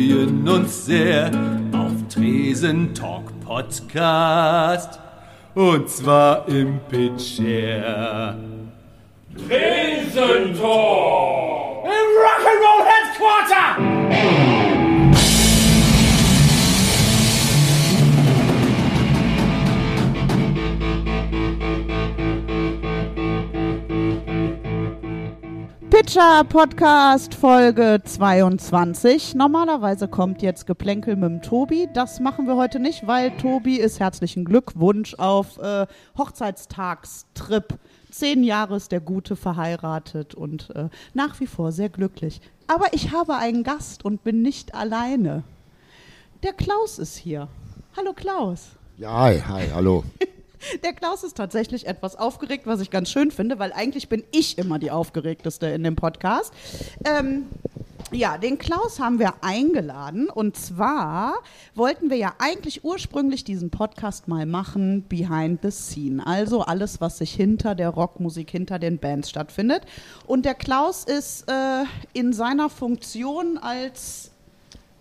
freuen uns sehr auf Tresen Talk Podcast. Und zwar im Pitcher. Tresen Talk! Im Rock'n'Roll Headquarter! Pitcher Podcast Folge 22. Normalerweise kommt jetzt Geplänkel mit dem Tobi. Das machen wir heute nicht, weil Tobi ist herzlichen Glückwunsch auf äh, Hochzeitstagstrip. Zehn Jahre ist der Gute verheiratet und äh, nach wie vor sehr glücklich. Aber ich habe einen Gast und bin nicht alleine. Der Klaus ist hier. Hallo Klaus. Ja, hi, hi, hallo. Der Klaus ist tatsächlich etwas aufgeregt, was ich ganz schön finde, weil eigentlich bin ich immer die aufgeregteste in dem Podcast. Ähm, ja, den Klaus haben wir eingeladen und zwar wollten wir ja eigentlich ursprünglich diesen Podcast mal machen behind the scene, also alles, was sich hinter der Rockmusik, hinter den Bands stattfindet. Und der Klaus ist äh, in seiner Funktion als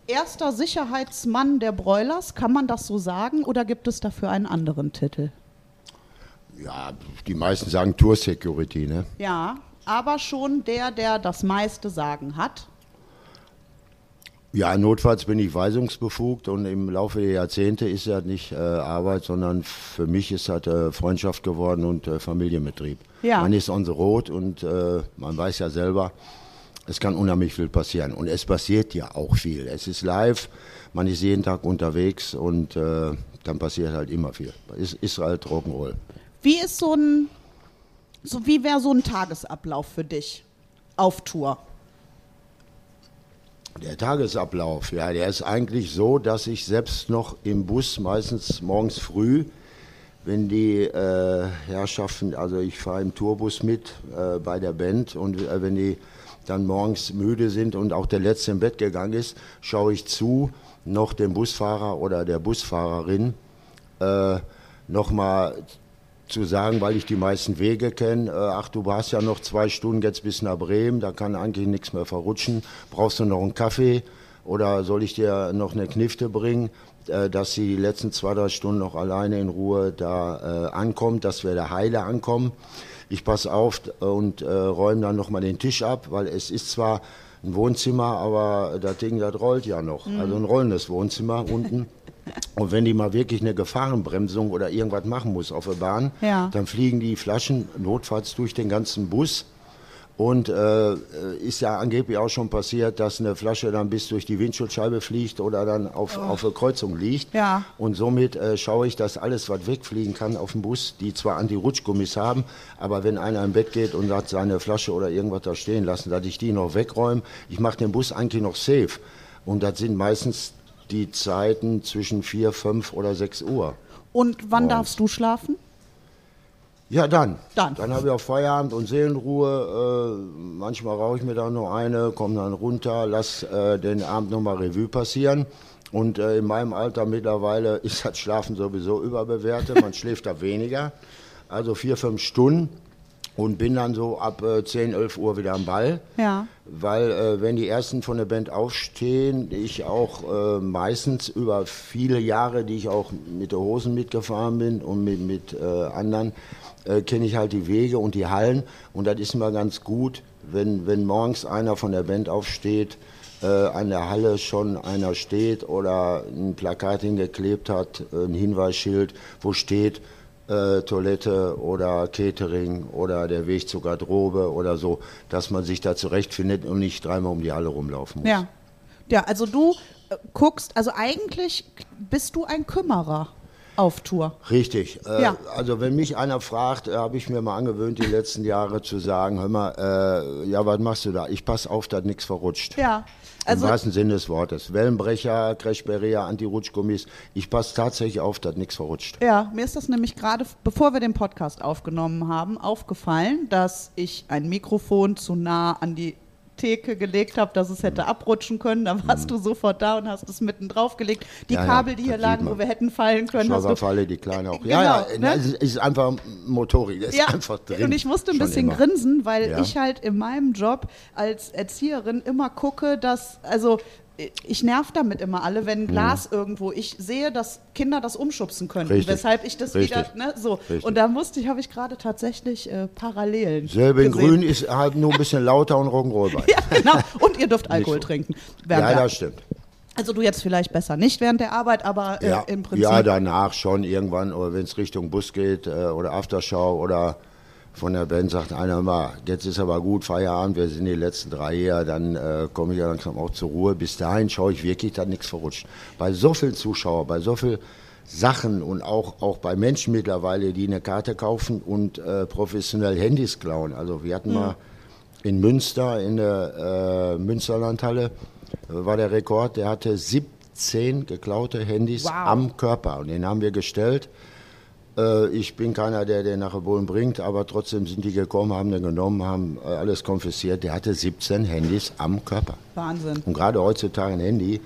erster Sicherheitsmann der Broilers, kann man das so sagen, oder gibt es dafür einen anderen Titel? Ja, die meisten sagen Tour Security, ne? Ja, aber schon der, der das meiste Sagen hat. Ja, notfalls bin ich weisungsbefugt und im Laufe der Jahrzehnte ist ja nicht äh, Arbeit, sondern für mich ist halt äh, Freundschaft geworden und äh, Familienbetrieb. Ja. Man ist on the road und äh, man weiß ja selber, es kann unheimlich viel passieren. Und es passiert ja auch viel. Es ist live, man ist jeden Tag unterwegs und äh, dann passiert halt immer viel. Ist, ist halt Rock'n'Roll. Wie ist so ein, so wie wäre so ein Tagesablauf für dich auf Tour? Der Tagesablauf, ja, der ist eigentlich so, dass ich selbst noch im Bus, meistens morgens früh, wenn die äh, Herrschaften, also ich fahre im Tourbus mit äh, bei der Band und äh, wenn die dann morgens müde sind und auch der Letzte im Bett gegangen ist, schaue ich zu, noch dem Busfahrer oder der Busfahrerin äh, nochmal zu sagen, weil ich die meisten Wege kenne, äh, ach, du hast ja noch zwei Stunden jetzt bis nach Bremen, da kann eigentlich nichts mehr verrutschen. Brauchst du noch einen Kaffee oder soll ich dir noch eine Knifte bringen, äh, dass sie die letzten zwei, drei Stunden noch alleine in Ruhe da äh, ankommt, dass wir da heile ankommen. Ich passe auf und äh, räume dann nochmal den Tisch ab, weil es ist zwar ein Wohnzimmer, aber das Ding, das rollt ja noch. Also ein rollendes Wohnzimmer unten. Und wenn die mal wirklich eine Gefahrenbremsung oder irgendwas machen muss auf der Bahn, Ja. dann fliegen die Flaschen notfalls durch den ganzen Bus. Und äh, ist ja angeblich auch schon passiert, dass eine Flasche dann bis durch die Windschutzscheibe fliegt oder dann auf, auf der Kreuzung liegt. Ja. Und somit äh, schaue ich, dass alles, was wegfliegen kann auf dem Bus, die zwar Anti-Rutschgummis haben, aber wenn einer im Bett geht und hat seine Flasche oder irgendwas da stehen lassen, dass ich die noch wegräume. Ich mache den Bus eigentlich noch safe. Und das sind meistens die Zeiten zwischen 4, 5 oder 6 Uhr. Und wann Morgens. darfst du schlafen? Ja, dann. Dann. Dann habe ich auch Feierabend und Seelenruhe. Äh, manchmal rauche ich mir dann noch eine, komme dann runter, lass äh, den Abend nochmal Revue passieren. Und äh, in meinem Alter mittlerweile ist das Schlafen sowieso überbewertet. Man schläft da weniger. Also vier, fünf Stunden. Und bin dann so ab äh, 10, 11 Uhr wieder am Ball. Ja. Weil äh, wenn die ersten von der Band aufstehen, ich auch äh, meistens über viele Jahre, die ich auch mit der Hosen mitgefahren bin und mit, mit äh, anderen, äh, kenne ich halt die Wege und die Hallen. Und das ist immer ganz gut, wenn, wenn morgens einer von der Band aufsteht, äh, an der Halle schon einer steht oder ein Plakat hingeklebt hat, ein Hinweisschild, wo steht, äh, Toilette oder Catering oder der Weg zur Garderobe oder so, dass man sich da zurechtfindet und nicht dreimal um die Halle rumlaufen muss. Ja. Ja, also du äh, guckst, also eigentlich bist du ein Kümmerer auf Tour. Richtig. Äh, Ja. Also wenn mich einer fragt, äh, habe ich mir mal angewöhnt, die letzten Jahre zu sagen, hör mal, äh, ja, was machst du da? Ich pass auf, dass nichts verrutscht. Ja. Also, Im wahrsten Sinne des Wortes. Wellenbrecher, Crashbarrier, Anti-Rutschgummis. Ich passe tatsächlich auf, dass nichts verrutscht. ja, mir ist das nämlich gerade, bevor wir den Podcast aufgenommen haben, aufgefallen, dass ich ein Mikrofon zu nah an die Theke gelegt habe, dass es hätte abrutschen können. Dann warst du sofort da und hast es mitten drauf gelegt. Die Mhm. Ja, Kabel, die hier lagen, wo wir hätten fallen können, hast du Schlauberfalle, die kleine auch. Genau, ja, ja, ne? es ist- einfach Motorik. Das ist einfach drin. Und ich musste ein bisschen immer. grinsen, weil Ja. ich halt in meinem Job als Erzieherin immer gucke, dass, also ich nerv damit immer alle, wenn Glas irgendwo, ich sehe, dass Kinder das umschubsen könnten, Richtig. weshalb ich das Richtig. wieder, ne, so. Richtig. Und da musste ich, habe ich gerade tatsächlich äh, Parallelen Selbe in. Grün ist halt nur ein bisschen lauter und Rock'n'Roll bei. Ja, genau. Und ihr dürft Alkohol so. trinken. während Ja, das stimmt. also du jetzt vielleicht besser nicht während der Arbeit, aber äh, Ja, im Prinzip. ja, danach schon irgendwann, oder wenn es Richtung Bus geht äh, oder Aftershow oder von der Band sagt einer mal, jetzt ist aber gut, Feierabend, wir sind die letzten drei hier, dann äh, komme ich ja langsam auch zur Ruhe. Bis dahin schaue ich wirklich, dass nichts verrutscht. Bei so vielen Zuschauern, bei so vielen Sachen und auch, auch bei Menschen mittlerweile, die eine Karte kaufen und äh, professionell Handys klauen. Also wir hatten mal in Münster, in der äh, Münsterlandhalle, äh, war der Rekord, der hatte 17 geklaute Handys Wow. am Körper und den haben wir gestellt. Äh, ich bin keiner, der den nach Bohlen bringt, aber trotzdem sind die gekommen, haben den genommen, haben äh, alles konfisziert. Der hatte 17 Handys am Körper. Wahnsinn. Und gerade heutzutage ein Handy,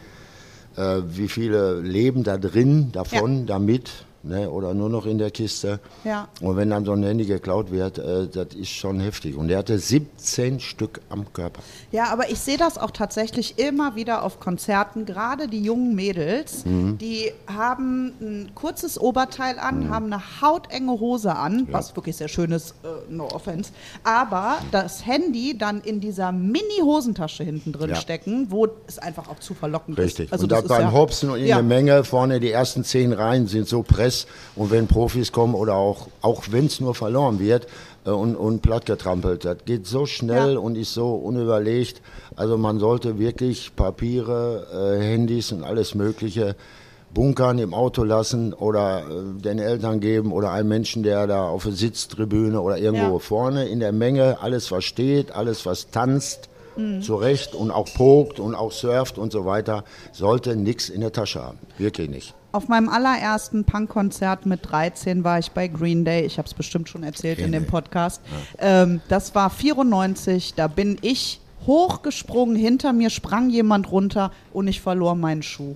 äh, wie viele leben da drin, davon, damit, ne, oder nur noch in der Kiste. Ja. Und wenn dann so ein Handy geklaut wird, äh, das ist schon heftig. Und der hatte 17 Stück am Körper. Ja, aber ich sehe das auch tatsächlich immer wieder auf Konzerten. Gerade die jungen Mädels, Mhm. die haben ein kurzes Oberteil an, haben eine hautenge Hose an, was wirklich sehr schön ist, äh, no offense. Aber das Handy dann in dieser Mini-Hosentasche hinten drin Ja. stecken, wo es einfach auch zu verlockend Richtig. ist. Also und ist beim ja- Hopsen und in ja. der Menge vorne die ersten zehn Reihen sind so press. Und wenn Profis kommen oder auch, auch wenn es nur verloren wird äh, und, und platt getrampelt, das geht so schnell Ja. und ist so unüberlegt. Also man sollte wirklich Papiere, äh, Handys und alles Mögliche bunkern, im Auto lassen oder äh, den Eltern geben oder einem Menschen, der da auf der Sitztribüne oder irgendwo Ja. vorne in der Menge alles versteht, alles was tanzt, Mhm. zurecht und auch pokt und auch surft und so weiter, sollte nichts in der Tasche haben. Wirklich nicht. Auf meinem allerersten Punkkonzert mit 13 war ich bei Green Day. Ich habe es bestimmt schon erzählt in dem Podcast. Ähm, das war 94. Da bin ich hochgesprungen. Hinter mir sprang jemand runter und ich verlor meinen Schuh.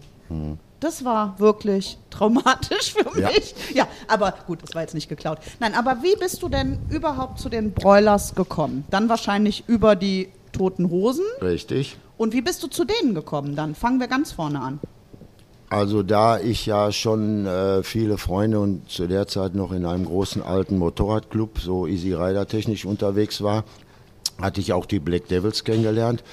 Das war wirklich traumatisch für Ja. mich. Ja, aber gut, das war jetzt nicht geklaut. Nein, aber wie bist du denn überhaupt zu den Broilers gekommen? Dann wahrscheinlich über die toten Hosen. Richtig. Und wie bist du zu denen gekommen dann? Fangen wir ganz vorne an. Also da ich ja schon äh, viele Freunde und zu der Zeit noch in einem großen alten Motorradclub, so Easy Rider technisch unterwegs war, hatte ich auch die Black Devils kennengelernt.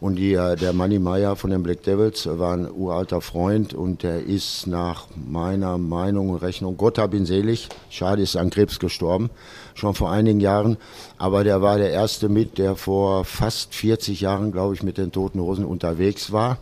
Und die, äh, der Manny Meyer von den Black Devils war ein uralter Freund und der ist nach meiner Meinung und Rechnung, Gott hab ihn selig, schade ist an Krebs gestorben, schon vor einigen Jahren. Aber der war der erste mit, der vor fast 40 Jahren, glaube ich, mit den Toten Hosen unterwegs war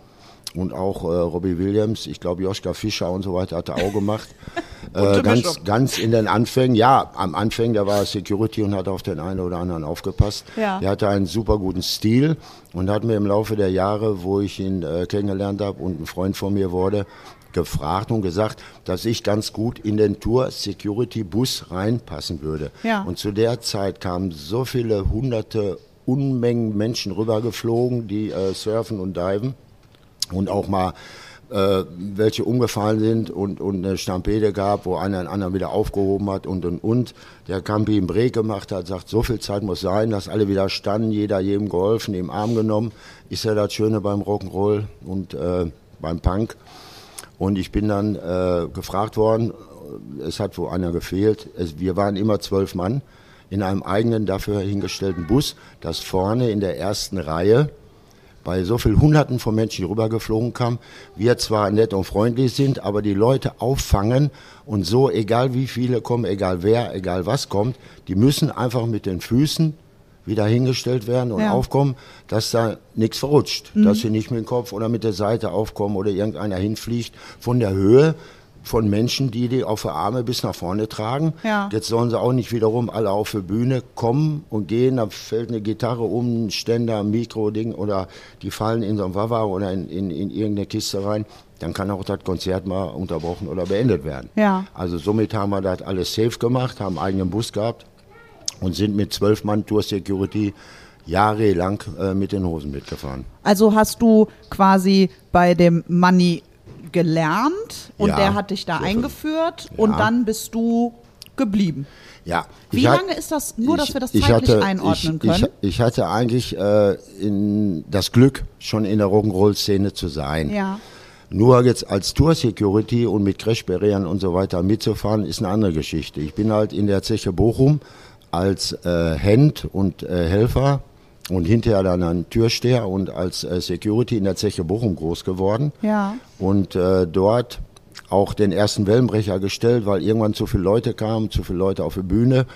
und auch äh, Robbie Williams, ich glaube Joschka Fischer und so weiter hat er auch gemacht. äh, ganz, ganz in den Anfängen, ja, am Anfang, der war Security und hat auf den einen oder anderen aufgepasst. Ja. Der hatte einen super guten Stil und hat mir im Laufe der Jahre, wo ich ihn äh, kennengelernt habe und ein Freund von mir wurde, gefragt und gesagt, dass ich ganz gut in den Tour Security Bus reinpassen würde. Ja. Und zu der Zeit kamen so viele hunderte Unmengen Menschen rübergeflogen, die äh, surfen und diven und auch mal äh, welche umgefallen sind und, und eine Stampede gab, wo einer einen anderen wieder aufgehoben hat und und und. Der Campi einen Break gemacht hat, sagt, so viel Zeit muss sein, dass alle wieder standen, jeder jedem geholfen, im Arm genommen. Ist ja das Schöne beim Rock'n'Roll und äh, beim Punk. Und ich bin dann äh, gefragt worden, es hat wo einer gefehlt. Es, wir waren immer zwölf Mann in einem eigenen dafür hingestellten Bus, das vorne in der ersten Reihe bei so vielen Hunderten von Menschen die rübergeflogen kamen, wir zwar nett und freundlich sind, aber die Leute auffangen und so, egal wie viele kommen, egal wer, egal was kommt, die müssen einfach mit den Füßen wieder hingestellt werden und Ja. aufkommen, dass da nichts verrutscht, dass sie nicht mit dem Kopf oder mit der Seite aufkommen oder irgendeiner hinfliegt von der Höhe von Menschen, die die auf der Arme bis nach vorne tragen. Ja. Jetzt sollen sie auch nicht wiederum alle auf die Bühne kommen und gehen, da fällt eine Gitarre um, ein Ständer, ein Mikro-Ding oder die fallen in so ein Wawa oder in, in, in irgendeine Kiste rein. Dann kann auch das Konzert mal unterbrochen oder beendet werden. Ja. Also somit haben wir das alles safe gemacht, haben einen eigenen Bus gehabt und sind mit zwölf Mann Tour Security jahrelang äh, mit den Hosen mitgefahren. Also hast du quasi bei dem Money gelernt und Ja, der hat dich da eingeführt Ja. und dann bist du geblieben. Ja. Wie Ich hat- lange ist das, nur dass wir das ich zeitlich hatte, einordnen ich, können? Ich, ich hatte eigentlich äh, in das Glück, schon in der Rock'n'Roll-Szene zu sein. ja. Nur jetzt als Tour-Security und mit Crashbarrieren und so weiter mitzufahren, ist eine andere Geschichte. Ich bin halt in der Zeche Bochum als äh, Hand und äh, Helfer und hinterher dann ein Türsteher und als äh, Security in der Zeche Bochum groß geworden. Ja. Und äh, dort auch den ersten Wellenbrecher gestellt, weil irgendwann zu viele Leute kamen, zu viele Leute auf die Bühne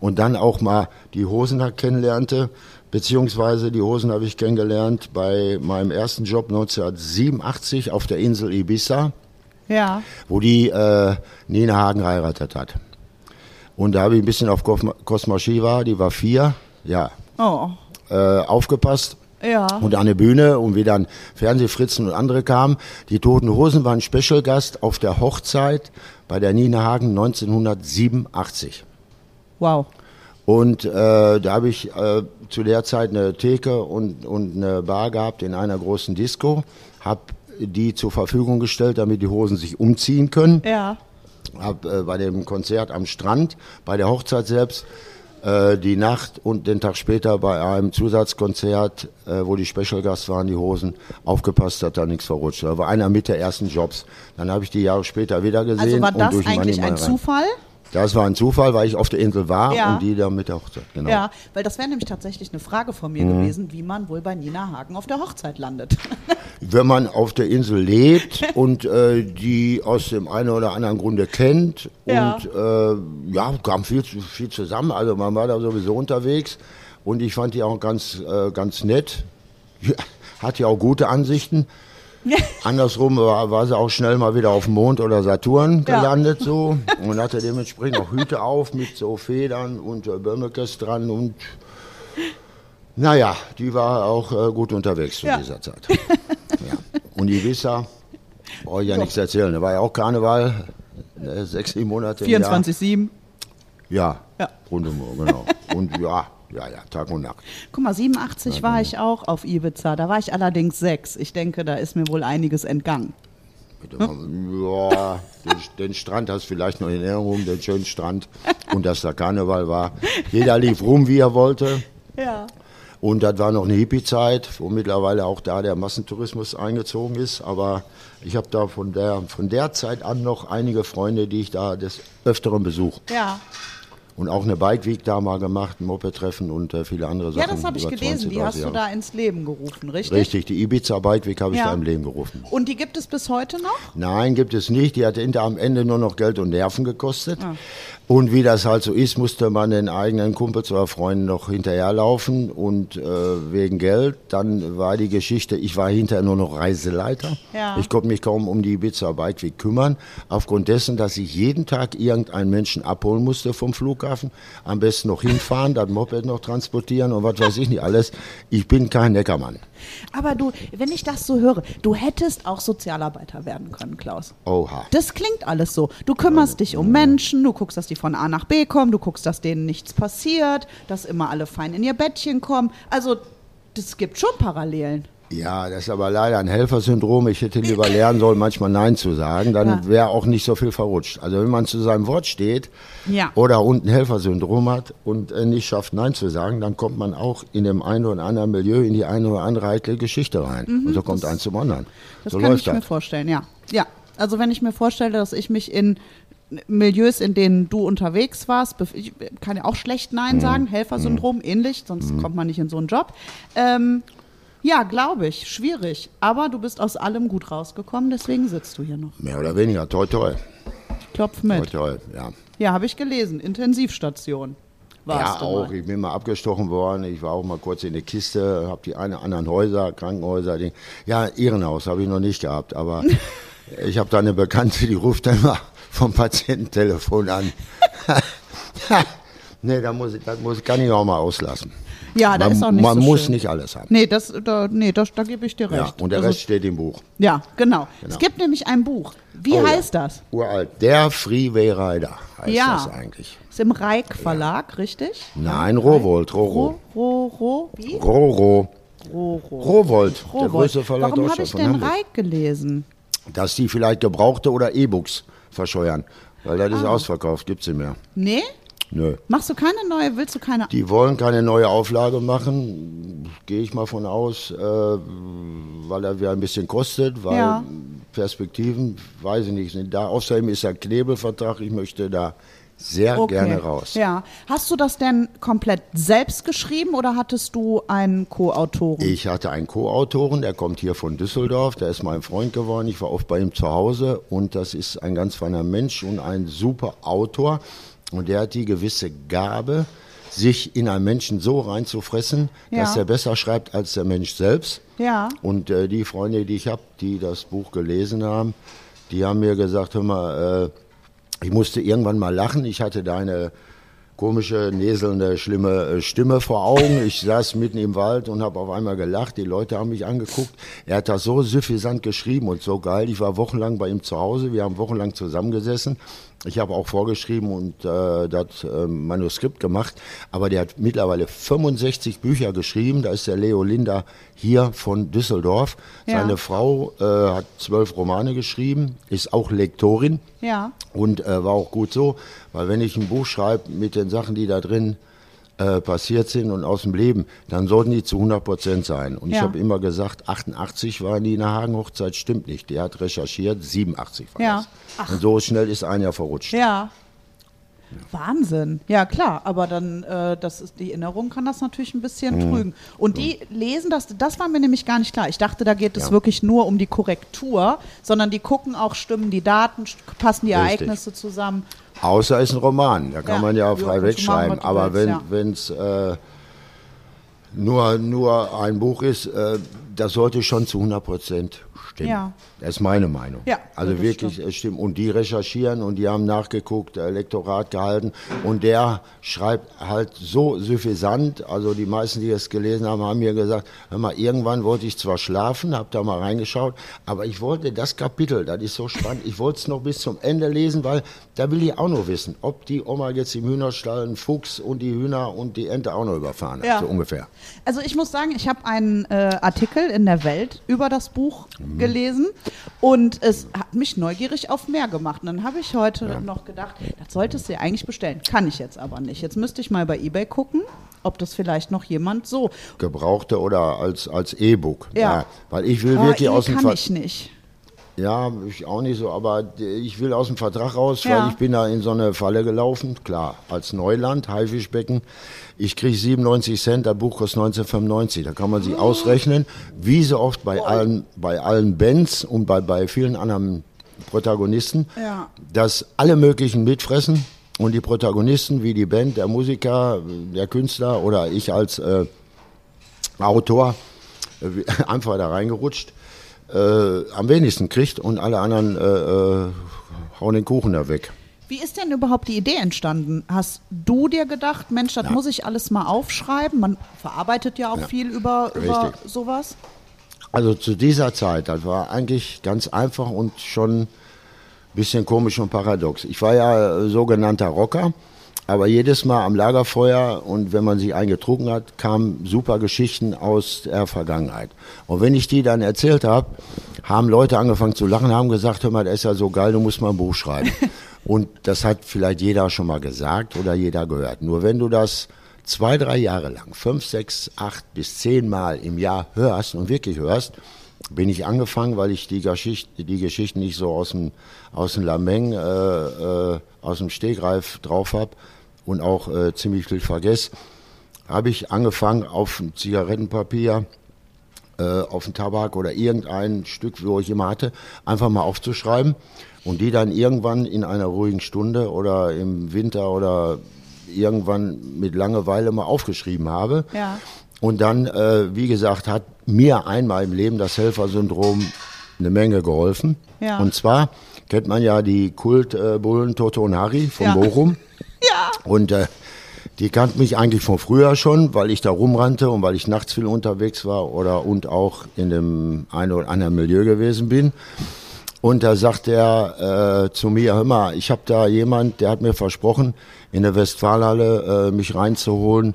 und dann auch mal die Hosener kennenlernte, beziehungsweise die Hosen habe ich kennengelernt bei meinem ersten Job 1987 auf der Insel Ibiza, Ja. wo die äh, Nina Hagen geheiratet hat. Und da habe ich ein bisschen auf Cosma- Shiva, die war vier, ja, Oh. äh, aufgepasst. Ja. Und an der Bühne und wie dann Fernsehfritzen und andere kamen. Die Toten Hosen waren Special-Gast auf der Hochzeit bei der Nina Hagen 1987. Wow. Und äh, da habe ich äh, zu der Zeit eine Theke und, und eine Bar gehabt in einer großen Disco, habe die zur Verfügung gestellt, damit die Hosen sich umziehen können. Ja. Hab äh, bei dem Konzert am Strand, bei der Hochzeit selbst, äh, die Nacht und den Tag später bei einem Zusatzkonzert, äh, wo die Special-Gast waren, die Hosen, aufgepasst, dass da nichts verrutscht. Da war einer mit der ersten Jobs. Dann habe ich die Jahre später wieder gesehen. Also war das eigentlich ein rein. Zufall? Das war ein Zufall, weil ich auf der Insel war Ja. und die da mit der Hochzeit. Genau. Ja, weil das wäre nämlich tatsächlich eine Frage von mir Mhm. gewesen, wie man wohl bei Nina Hagen auf der Hochzeit landet. Wenn man auf der Insel lebt und äh, die aus dem einen oder anderen Grunde kennt Ja. und äh, ja, kam viel, zu- viel zusammen. Also man war da sowieso unterwegs und ich fand die auch ganz, äh, ganz nett. Hat ja auch gute Ansichten. Andersrum war, war sie auch schnell mal wieder auf dem Mond oder Saturn Ja. gelandet so und hatte dementsprechend auch Hüte auf mit so Federn und äh, Bömmekes dran und naja, die war auch äh, gut unterwegs zu Ja. dieser Zeit. ja. Und Ibiza, brauche ich ja nichts erzählen, da war ja auch Karneval, äh, sechs, sieben Monate im Jahr. 24-7. Ja, Ja. rund um genau. Und ja, ja, ja, Tag und Nacht. Guck mal, 87 war ich auch auf Ibiza. Da war ich allerdings sechs. Ich denke, da ist mir wohl einiges entgangen. Ja, den, den Strand hast du vielleicht noch in Erinnerung, den schönen Strand. Und dass da Karneval war. Jeder lief rum, wie er wollte. Ja. Und das war noch eine Hippie-Zeit, wo mittlerweile auch da der Massentourismus eingezogen ist. Aber ich habe da von der, von der Zeit an noch einige Freunde, die ich da des Öfteren besuche. Ja. Und auch eine Bike Week da mal gemacht, ein Moped-Treffen und äh, viele andere Ja, Sachen. das habe ich gelesen. 20, Die hast 30 du da ins Leben gerufen, richtig? Richtig, die Ibiza Bike Week habe ich Ja. da im Leben gerufen. Und die gibt es bis heute noch? Nein, gibt es nicht. Die hat hinter am Ende nur noch Geld und Nerven gekostet. Ah. Und wie das halt so ist, musste man den eigenen Kumpels oder Freunden noch hinterherlaufen und äh, wegen Geld. Dann war die Geschichte, ich war hinterher nur noch Reiseleiter. Ja. Ich konnte mich kaum um die Ibiza Bike Week kümmern, aufgrund dessen, dass ich jeden Tag irgendeinen Menschen abholen musste vom Flughafen, am besten noch hinfahren, das Moped noch transportieren und was weiß ich nicht alles. Ich bin kein Neckermann. Aber du, wenn ich das so höre, du hättest auch Sozialarbeiter werden können, Klaus. Oha. Das klingt alles so. Du kümmerst dich um Menschen, du guckst, dass die von A nach B kommen, du guckst, dass denen nichts passiert, dass immer alle fein in ihr Bettchen kommen. Also, das gibt schon Parallelen. Ja, das ist aber leider ein Helfersyndrom. Ich hätte lieber lernen sollen, manchmal Nein zu sagen. Dann Ja. wäre auch nicht so viel verrutscht. Also wenn man zu seinem Wort steht Ja. oder unten Helfersyndrom hat und äh, nicht schafft, Nein zu sagen, dann kommt man auch in dem einen oder anderen Milieu in die eine oder andere heikle Geschichte rein. und so kommt eins zum anderen. Mhm, Das so kann ich mir das. vorstellen, ja. Ja, also wenn ich mir vorstelle, dass ich mich in Milieus, in denen du unterwegs warst, ich kann ja auch schlecht Nein Mhm. sagen, Helfersyndrom, ähnlich, sonst kommt man nicht in so einen Job. Ähm, ja, glaube ich, schwierig. Aber du bist aus allem gut rausgekommen, deswegen sitzt du hier noch. Mehr oder weniger. Toi, toi. Klopf Toi, mit. toi. Ja. Ja, habe ich gelesen. Intensivstation. Warst ja, auch. Mal. Ich bin mal abgestochen worden. Ich war auch mal kurz in der Kiste, habe die einen anderen Häuser, Krankenhäuser. Die, ja, Irrenhaus habe ich noch nicht gehabt, aber ich habe da eine Bekannte, die ruft dann mal vom Patiententelefon an. nee, da muss ich, das muss, kann ich auch mal auslassen. Ja, da man ist auch nicht man so muss schön. nicht alles haben. Nee, das, da, nee, das, da gebe ich dir Ja, recht. und der Also, Rest steht im Buch. Ja, genau. Es Genau. gibt nämlich ein Buch. Wie Oh ja. heißt das? Uralt. Der Freeway Rider heißt Ja. das eigentlich. Ist im Reik Verlag, richtig? Nein, Rowold, Roro. Ro, ro, ro, wie? Roro. Ro, ro. Rowold, der größte Verlag Warum habe ich denn. Reik gelesen? dass die vielleicht gebrauchte oder E-Books verscheuern. Weil das ist Ah. ausverkauft, gibt's nicht mehr. Nee? Nö. Machst du keine neue? Willst du keine? Die wollen keine neue Auflage machen, gehe ich mal von aus, äh, weil er wieder ein bisschen kostet, weil Ja. Perspektiven, weiß ich nicht, sind da. Außerdem ist der Knebelvertrag, ich möchte da sehr gerne raus. Ja. Hast du das denn komplett selbst geschrieben oder hattest du einen Co-Autoren? Ich hatte einen Co-Autoren, der kommt hier von Düsseldorf, der ist mein Freund geworden. Ich war oft bei ihm zu Hause und das ist ein ganz feiner Mensch und ein super Autor. Und der hat die gewisse Gabe, sich in einen Menschen so reinzufressen, Ja. dass er besser schreibt als der Mensch selbst. Ja. Und äh, die Freunde, die ich habe, die das Buch gelesen haben, die haben mir gesagt, hör mal, äh, ich musste irgendwann mal lachen. Ich hatte deine komische, näselnde, schlimme äh, Stimme vor Augen. Ich saß mitten im Wald und habe auf einmal gelacht. Die Leute haben mich angeguckt. Er hat das so suffisant geschrieben und so geil. Ich war wochenlang bei ihm zu Hause. Wir haben wochenlang zusammengesessen. Ich habe auch vorgeschrieben und äh, das äh, Manuskript gemacht. Aber der hat mittlerweile 65 Bücher geschrieben. Da ist der Leo Linder hier von Düsseldorf. Ja. Seine Frau äh, hat zwölf Romane geschrieben, ist auch Lektorin. Ja. Und äh, war auch gut so, weil wenn ich ein Buch schreibe mit den Sachen, die da drin äh, passiert sind und aus dem Leben, dann sollten die zu 100 Prozent sein. Und ich Ja. habe immer gesagt, 88 waren die in der Hagen-Hochzeit, stimmt nicht. Der hat recherchiert, 87 war Ja. das. Und so schnell ist ein Jahr verrutscht. Ja. Wahnsinn. Ja, klar, aber dann, äh, das ist, die Erinnerung kann das natürlich ein bisschen Mhm. trügen. Und die lesen das, das war mir nämlich gar nicht klar. Ich dachte, da geht es Ja. wirklich nur um die Korrektur, sondern die gucken auch, stimmen die Daten, passen die Richtig. Ereignisse zusammen. Außer es ist ein Roman, da kann Ja. man ja frei wegschreiben. machen, Aber wenn es äh, nur, nur ein Buch ist, äh, das sollte schon zu 100 Prozent stimmen. Ja. Das ist meine Meinung. Ja, also wirklich, stimmt. es stimmt. Und die recherchieren und die haben nachgeguckt, Lektorat gehalten. Und der schreibt halt so suffisant. Also die meisten, die es gelesen haben, haben mir gesagt, hör mal, irgendwann wollte ich zwar schlafen, habe da mal reingeschaut, aber ich wollte das Kapitel, das ist so spannend, ich wollte es noch bis zum Ende lesen, weil da will ich auch noch wissen, ob die Oma jetzt im Hühnerstall einen Fuchs und die Hühner und die Ente auch noch überfahren hat, Ja. so ungefähr. Also ich muss sagen, ich habe einen äh, Artikel in der Welt über das Buch Mhm. gelesen und es hat mich neugierig auf mehr gemacht. Und dann habe ich heute noch gedacht, das solltest du ja eigentlich bestellen. Kann ich jetzt aber nicht. Jetzt müsste ich mal bei eBay gucken, ob das vielleicht noch jemand so. Gebrauchte oder als, als E-Book. Ja. Weil ich will Ah, wirklich eh, aus dem kann Ver ich nicht. Ja, ich auch nicht so, aber ich will aus dem Vertrag raus, Ja. weil ich bin da in so eine Falle gelaufen. Klar, als Neuland, Haifischbecken. Ich kriege 97 Cent, das Buch kostet 1995. Da kann man sich ausrechnen, wie so oft bei allen, bei allen Bands und bei, bei vielen anderen Protagonisten, Ja. dass alle möglichen mitfressen und die Protagonisten, wie die Band, der Musiker, der Künstler oder ich als äh, Autor, äh, einfach da reingerutscht, äh, am wenigsten kriegt und alle anderen äh, äh, hauen den Kuchen da weg. Wie ist denn überhaupt die Idee entstanden? Hast du dir gedacht, Mensch, das muss ich alles mal aufschreiben? Man verarbeitet ja auch viel über, über Richtig. sowas. Also zu dieser Zeit, das war eigentlich ganz einfach und schon ein bisschen komisch und paradox. Ich war ja sogenannter Rocker, aber jedes Mal am Lagerfeuer und wenn man sich eingetrunken hat, kamen super Geschichten aus der Vergangenheit. Und wenn ich die dann erzählt habe, haben Leute angefangen zu lachen, haben gesagt, hör mal, das ist ja so geil, du musst mal ein Buch schreiben. und das hat vielleicht jeder schon mal gesagt oder jeder gehört. Nur wenn du das zwei, drei Jahre lang, fünf, sechs, acht bis zehn Mal im Jahr hörst und wirklich hörst, bin ich angefangen, weil ich die, Geschicht, die Geschichten nicht so aus dem, aus dem Lameng, äh, äh, aus dem Stegreif drauf habe und auch äh, ziemlich viel vergesse, habe ich angefangen auf Zigarettenpapier, äh, auf den Tabak oder irgendein Stück, wo ich immer hatte, einfach mal aufzuschreiben und die dann irgendwann in einer ruhigen Stunde oder im Winter oder irgendwann mit Langeweile mal aufgeschrieben habe. Ja. Und dann, äh, wie gesagt, hat mir einmal im Leben das Helfersyndrom eine Menge geholfen. Ja. Und zwar kennt man ja die Kultbullen Toto und Harry von Ja. Bochum. Und äh, die kannten mich eigentlich von früher schon, weil ich da rumrannte und weil ich nachts viel unterwegs war oder und auch in dem einen oder anderen Milieu gewesen bin. Und da sagt er äh, zu mir, hör mal, ich habe da jemand, der hat mir versprochen, in der Westfalenhalle äh, mich reinzuholen.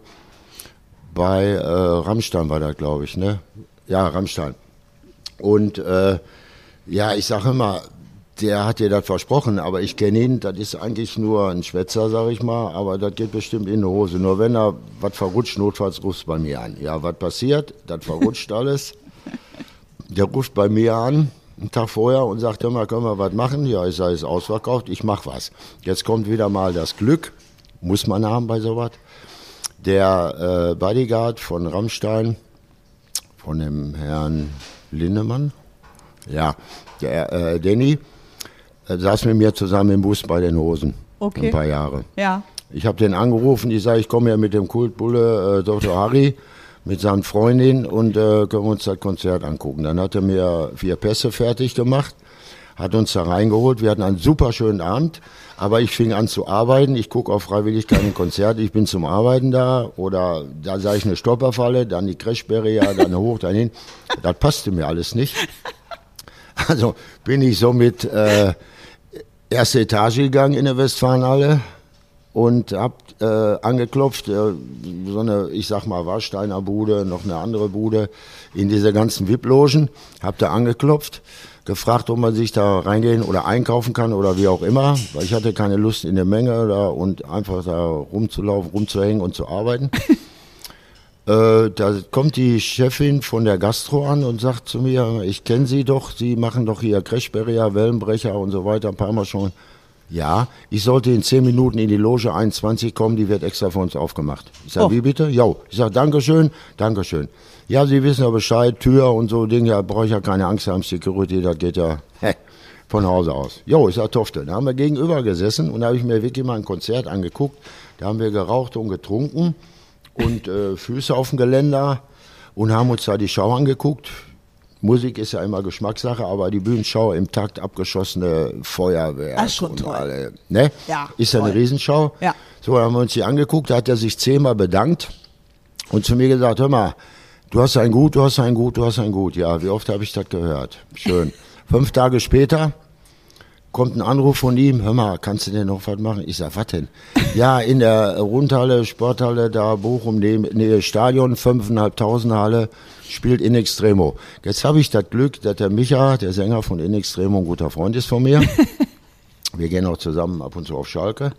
Bei äh, Rammstein war das, glaube ich, ne? Ja, Rammstein. Und äh, ja, ich sage immer, der hat dir das versprochen, aber ich kenne ihn, das ist eigentlich nur ein Schwätzer, sag ich mal, aber das geht bestimmt in die Hose. Nur wenn er was verrutscht, notfalls rufst bei mir an. Ja, was passiert? Das verrutscht alles. Der ruft bei mir an, einen Tag vorher, und sagt, mal, können wir was machen? Ja, ich sage, ist ausverkauft, ich mach was. Jetzt kommt wieder mal das Glück, muss man haben bei sowas. Der äh, Bodyguard von Rammstein, von dem Herrn Lindemann, ja, der äh, Danny, äh, saß mit mir zusammen im Bus bei den Hosen. Okay. Ein paar Jahre. Ja. Ich habe den angerufen, ich sage, ich komme ja mit dem Kultbulle äh, Dr. Harry mit seinen Freundin und äh, können wir uns das Konzert angucken. Dann hat er mir vier Pässe fertig gemacht, hat uns da reingeholt. Wir hatten einen super schönen Abend, aber ich fing an zu arbeiten. Ich gucke auf freiwillig keine Konzerte, ich bin zum Arbeiten da oder da sah ich eine Stopperfalle, dann die Crashberry, ja, dann hoch, dann hin. Das passte mir alles nicht. Also bin ich somit äh, erste Etage gegangen in der Westfalenhalle und hab äh, angeklopft, äh, so eine, ich sag mal, Warsteiner Bude, noch eine andere Bude in diese ganzen VIP-Logen, hab da angeklopft, gefragt, ob man sich da reingehen oder einkaufen kann oder wie auch immer, weil ich hatte keine Lust in der Menge da und einfach da rumzulaufen, rumzuhängen und zu arbeiten. Äh, da kommt die Chefin von der Gastro an und sagt zu mir, ich kenne Sie doch, Sie machen doch hier Crashbarrier, Wellenbrecher und so weiter, ein paar Mal schon. Ja, ich sollte in 10 Minuten in die Loge 21 kommen, die wird extra für uns aufgemacht. Ich sage, Oh. wie bitte? Jo. Ich sage, Dankeschön, Dankeschön. Ja, Sie wissen ja Bescheid, Tür und so Dinge, ja, brauche ich ja keine Angst haben, Security, das geht ja hä, von Hause aus. Jo, ich sage, Tofte. Da haben wir gegenüber gesessen und da habe ich mir wirklich mal ein Konzert angeguckt. Da haben wir geraucht und getrunken und äh, Füße auf dem Geländer und haben uns da die Schau angeguckt. Musik ist ja immer Geschmackssache, aber die Bühnenschau im Takt abgeschossene Feuerwehr. Ah, schon und toll. alle, ne? Ja, Ist ja eine. Riesenschau. Ja. So, haben wir uns die angeguckt, da hat er sich zehnmal bedankt und zu mir gesagt, hör mal, du hast ein Gut, du hast ein Gut, du hast ein Gut. Ja, wie oft habe ich das gehört? Schön. Fünf Tage später kommt ein Anruf von ihm, hör mal, kannst du denn noch was machen? Ich sag, was denn? Ja, in der Rundhalle, Sporthalle, da Bochum, Nähe Stadion, fünfeinhalbtausend Halle, spielt In Extremo. Jetzt habe ich das Glück, dass der Micha, der Sänger von In Extremo, ein guter Freund ist von mir. Wir gehen auch zusammen ab und zu auf Schalke.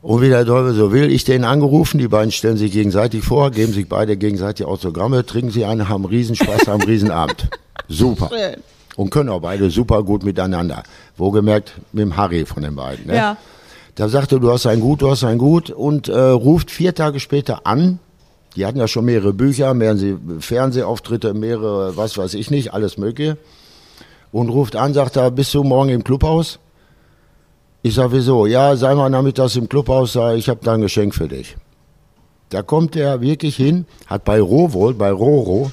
Und wie der Teufel so will, ich den angerufen, die beiden stellen sich gegenseitig vor, geben sich beide gegenseitig Autogramme, trinken sie einen, haben Riesenspaß, haben Riesenabend. Super. Schön. Und können auch beide super gut miteinander. Wohlgemerkt mit dem Harry von den beiden. Ne? Ja. Da sagte, du hast ein Gut, du hast ein Gut und äh, ruft vier Tage später an. Die hatten ja schon mehrere Bücher, mehrere Fernsehauftritte, mehrere, was weiß ich nicht, alles mögliche. Und ruft an, sagt er, bist du morgen im Clubhaus? Ich sag, wieso? Ja, sei mal nachmittags im Clubhaus, sag, ich habe da ein Geschenk für dich. Da kommt er wirklich hin, hat bei Rowohl, bei Roro,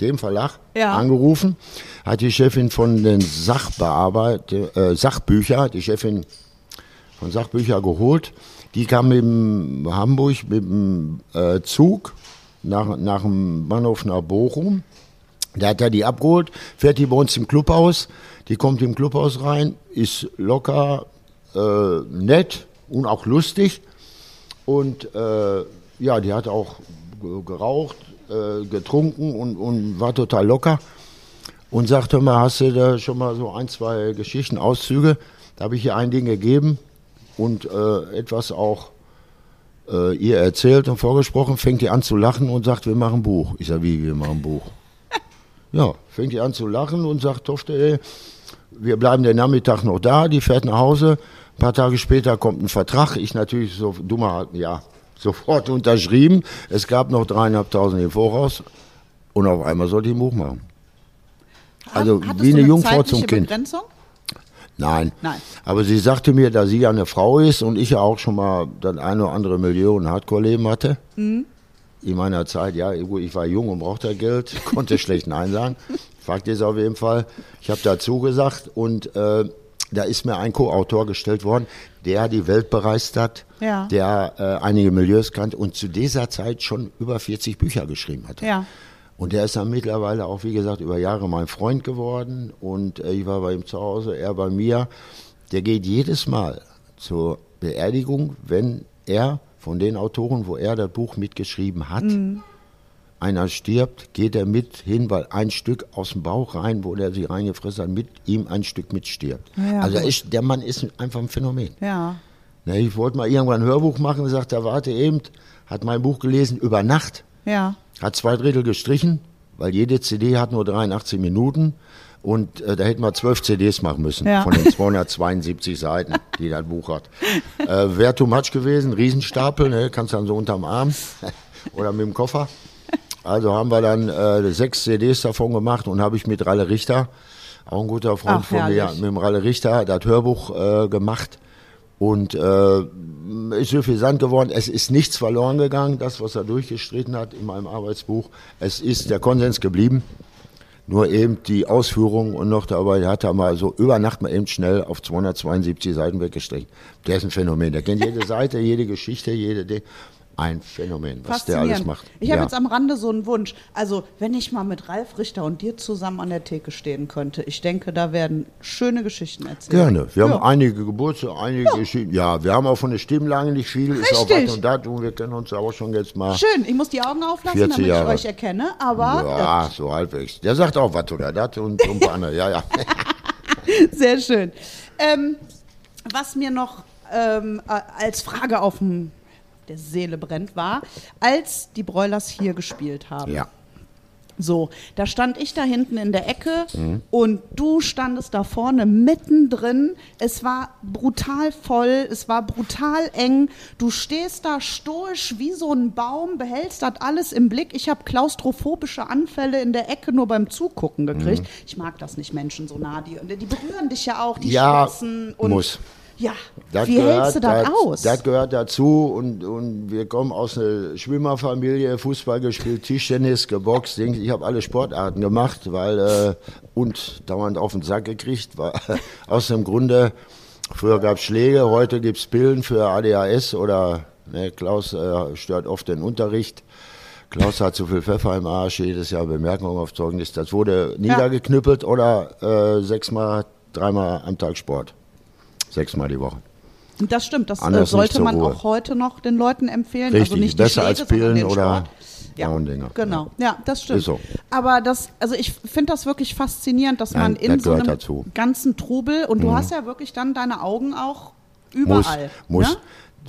dem Verlag, Ja. angerufen, hat die Chefin von den Sachbearbeit, äh, Sachbücher, die Chefin von Sachbücher geholt. Die kam mit dem Hamburg mit dem äh, Zug nach, nach dem Bahnhof nach Bochum. Da hat er die abgeholt, fährt die bei uns im Clubhaus. Die kommt im Clubhaus rein, ist locker, äh, nett und auch lustig. Und äh, ja, die hat auch ge- geraucht, äh, getrunken und, und war total locker. Und sagte mal, hast du da schon mal so ein, zwei Geschichten, Auszüge? Da habe ich ihr ein Ding gegeben und äh, etwas auch äh, ihr erzählt und vorgesprochen, fängt die an zu lachen und sagt, wir machen ein Buch. Ich sage, wie, wir machen ein Buch? ja, fängt die an zu lachen und sagt, Tofte, ey, wir bleiben den Nachmittag noch da, die fährt nach Hause. Ein paar Tage später kommt ein Vertrag. Ich natürlich so dummer, ja, sofort unterschrieben. Es gab noch dreieinhalbtausend im Voraus und auf einmal sollte ich ein Buch machen. Also Hattest wie du eine Jungfrau zum Kind. Begrenzung? Nein. Nein. Aber sie sagte mir, da sie ja eine Frau ist und ich ja auch schon mal das eine oder andere Million Hardcore-Leben hatte. Mhm. In meiner Zeit, ja, ich war jung und brauchte Geld, konnte schlecht Nein sagen. Fakt ist auf jeden Fall, ich habe dazu gesagt und äh, da ist mir ein Co-Autor gestellt worden, der die Welt bereist hat, Ja. der äh, einige Milieus kannte und zu dieser Zeit schon über 40 Bücher geschrieben hatte. Ja. Und der ist dann mittlerweile auch, wie gesagt, über Jahre mein Freund geworden. Und äh, ich war bei ihm zu Hause, er bei mir. Der geht jedes Mal zur Beerdigung, wenn er von den Autoren, wo er das Buch mitgeschrieben hat, einer stirbt, geht er mit hin, weil ein Stück aus dem Bauch rein, wo der sie reingefressen hat, mit ihm ein Stück mitstirbt. Ja, also ist, der Mann ist einfach ein Phänomen. Ja. Ne, ich wollte mal irgendwann ein Hörbuch machen, sagt er, warte eben, hat mein Buch gelesen über Nacht, Ja. hat zwei Drittel gestrichen, weil jede CD hat nur 83 Minuten und äh, da hätten wir zwölf CDs machen müssen Ja. von den 272 Seiten, die das Buch hat. Äh, Wäre too much gewesen, Riesenstapel, ne, kannst dann so unterm Arm oder mit dem Koffer. Also haben wir dann äh, sechs CDs davon gemacht und habe ich mit Ralle Richter, auch ein guter Freund Ach, von mir, mit dem Ralle Richter das Hörbuch äh, gemacht. Und äh, ist so viel Sand geworden. Es ist nichts verloren gegangen, das, was er durchgestritten hat in meinem Arbeitsbuch. Es ist der Konsens geblieben. Nur eben die Ausführung und noch dabei hat er mal so über Nacht mal eben schnell auf 272 Seiten weggestrichen. Der ist ein Phänomen. Der kennt jede Seite, jede Geschichte, jede Ding. Ein Phänomen, was der alles macht. Ich habe Ja. jetzt am Rande so einen Wunsch. Also, wenn ich mal mit Ralf Richter und dir zusammen an der Theke stehen könnte, ich denke, da werden schöne Geschichten erzählt. Gerne. Wir Ja. haben einige Geburtstage, einige Geschichten. Ja, wir haben auch von der Stimmlage nicht viel. Ist auch Richtig. was und das und wir kennen uns aber schon jetzt mal. Schön, ich muss die Augen auflassen, 40 damit Jahre. ich euch erkenne, aber Ja, so halbwegs. Der sagt auch was oder das und ein paar andere. Ja, ja. Sehr schön. Ähm, was mir noch ähm, äh, als Frage auf dem der Seele brennt, war, als die Broilers hier gespielt haben. ja. So, da stand ich da hinten in der Ecke und du standest da vorne mittendrin. Es war brutal voll, es war brutal eng. Du stehst da stoisch wie so ein Baum, behältst das alles im Blick. Ich habe klaustrophobische Anfälle in der Ecke nur beim Zugucken gekriegt. Ich mag das nicht, Menschen so nah. Die, die berühren dich ja auch, die Ja, schwitzen. Und, muss. Ja, Das wie hältst du das aus? Das gehört dazu und, und wir kommen aus einer Schwimmerfamilie, Fußball gespielt, Tischtennis, geboxt, ich habe alle Sportarten gemacht, weil äh, und dauernd auf den Sack gekriegt, weil aus dem Grunde, früher gab es Schläge, heute gibt es Pillen für ADHS oder ne, Klaus äh, stört oft den Unterricht. Klaus hat zu viel Pfeffer im Arsch, jedes Jahr Bemerkung auf Zeugnis. Das wurde niedergeknüppelt oder äh, sechsmal, dreimal am Tag Sport. Sechsmal die Woche. Das stimmt, das äh, Anders nicht sollte man Ruhe. auch heute noch den Leuten empfehlen. also Richtig, nicht die besser Schläge, als Pillen oder. Ja, genau. Ja, das stimmt. So. Aber das, also ich finde das wirklich faszinierend, dass Nein, man in das so einem dazu. Mhm. ganzen Trubel und du hast ja wirklich dann deine Augen auch Muss, überall. muss. Ne?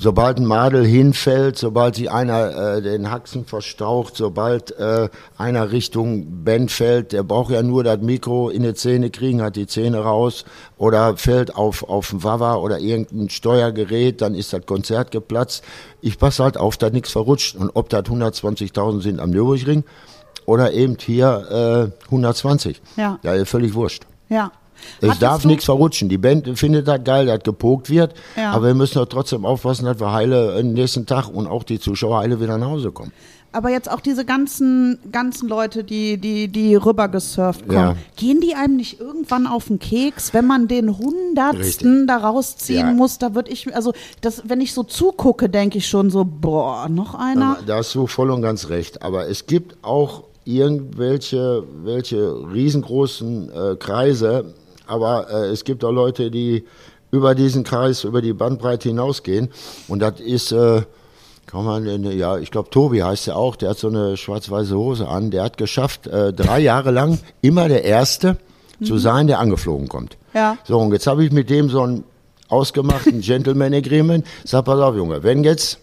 Sobald ein Madel hinfällt, sobald sich einer äh, den Haxen verstaucht, sobald äh, einer Richtung Band fällt, der braucht ja nur das Mikro in die Zähne kriegen, hat die Zähne raus oder fällt auf, auf ein Wawa oder irgendein Steuergerät, dann ist das Konzert geplatzt. Ich passe halt auf, dass nichts verrutscht. Und ob das 120.000 sind am Nürburgring oder eben hier äh, 120. Ja. Ja, ist völlig wurscht. Ja. Es Hattest darf nichts verrutschen. Die Band findet das geil, dass gepokt wird. Ja. Aber wir müssen doch trotzdem aufpassen, dass wir heile am nächsten Tag und auch die Zuschauer heile wieder nach Hause kommen. Aber jetzt auch diese ganzen, ganzen Leute, die, die, die rüber gesurft kommen, Ja. gehen die einem nicht irgendwann auf den Keks, wenn man den Hundertsten Richtig. da rausziehen Ja. muss? Da würde ich, also das, wenn ich so zugucke, denke ich schon so, boah, noch einer? Da hast du voll und ganz recht. Aber es gibt auch irgendwelche welche riesengroßen äh, Kreise, aber äh, es gibt auch Leute, die über diesen Kreis, über die Bandbreite hinausgehen. Und das ist, äh, kann man, denn, ja, ich glaube, Tobi heißt er auch, der hat so eine schwarz-weiße Hose an. Der hat geschafft, äh, drei Jahre lang immer der Erste zu sein, der angeflogen kommt. Ja. So, und jetzt habe ich mit dem so ein ausgemachten Gentleman Agreement. Sag, pass auf, Junge, wenn jetzt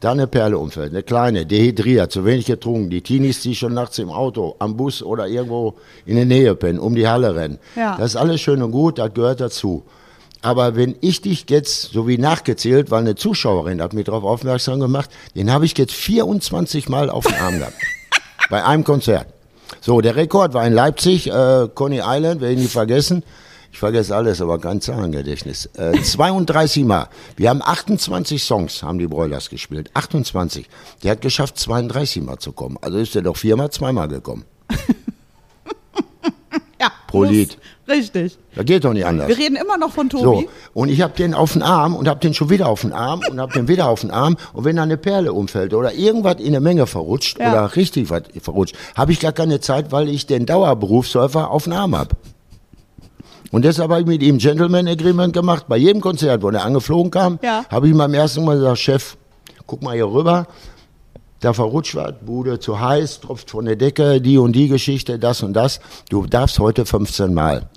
da eine Perle umfällt, eine kleine, dehydriert, zu wenig getrunken, die Teenies, die schon nachts im Auto, am Bus oder irgendwo in der Nähe pennen, um die Halle rennen. Ja. Das ist alles schön und gut, das gehört dazu. Aber wenn ich dich jetzt, so wie nachgezählt, weil eine Zuschauerin hat mich darauf aufmerksam gemacht, den habe ich jetzt 24 Mal auf den Arm gehabt. bei einem Konzert. So, der Rekord war in Leipzig, äh, Coney Island, werde ich nie vergessen. Ich vergesse alles, aber kein Zahlengedächtnis. Äh, 32 Mal. Wir haben 28 Songs, haben die Broilers gespielt. 28. Der hat geschafft, 32 Mal zu kommen. Also ist er doch viermal, zweimal gekommen. ja, pro. Lied. Richtig. Das geht doch nicht anders. Wir reden immer noch von Tobi. So, und ich habe den auf den Arm und habe den schon wieder auf den Arm und habe den wieder auf den Arm. Und wenn da eine Perle umfällt oder irgendwas in der Menge verrutscht Ja. oder richtig was verrutscht, habe ich gar keine Zeit, weil ich den Dauerberufsläufer auf den Arm habe. Und deshalb habe ich mit ihm Gentleman Agreement gemacht. Bei jedem Konzert, wo der angeflogen kam, Ja. habe ich ihm beim ersten Mal gesagt, Chef, guck mal hier rüber. da verrutscht was, Bude zu heiß, tropft von der Decke, die und die Geschichte, das und das. Du darfst heute 15 Mal.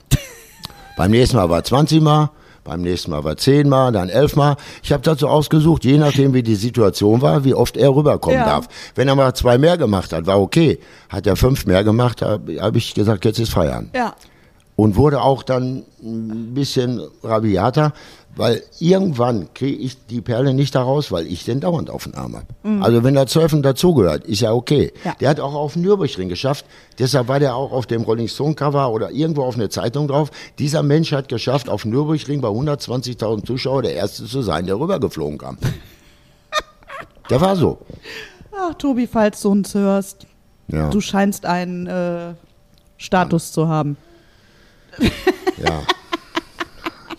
Beim nächsten Mal war 20 Mal, beim nächsten Mal war 10 Mal, dann 11 Mal. Ich habe dazu ausgesucht, je nachdem wie die Situation war, wie oft er rüberkommen Ja. darf. Wenn er mal zwei mehr gemacht hat, war okay. Hat er fünf mehr gemacht, habe hab ich gesagt, jetzt ist Feiern Ja. Und wurde auch dann ein bisschen rabiater, weil irgendwann kriege ich die Perle nicht daraus, weil ich den dauernd auf den Arm habe. Also wenn das Surfen dazugehört, ist ja okay. Ja. Der hat auch auf dem Nürburgring geschafft, deshalb war der auch auf dem Rolling Stone Cover oder irgendwo auf einer Zeitung drauf. Dieser Mensch hat geschafft, auf dem Nürburgring bei 120.000 Zuschauer der Erste zu sein, der rübergeflogen kam. der war so. Ach, Tobi, falls du uns hörst, Ja, du scheinst einen äh, Status zu haben. Ja.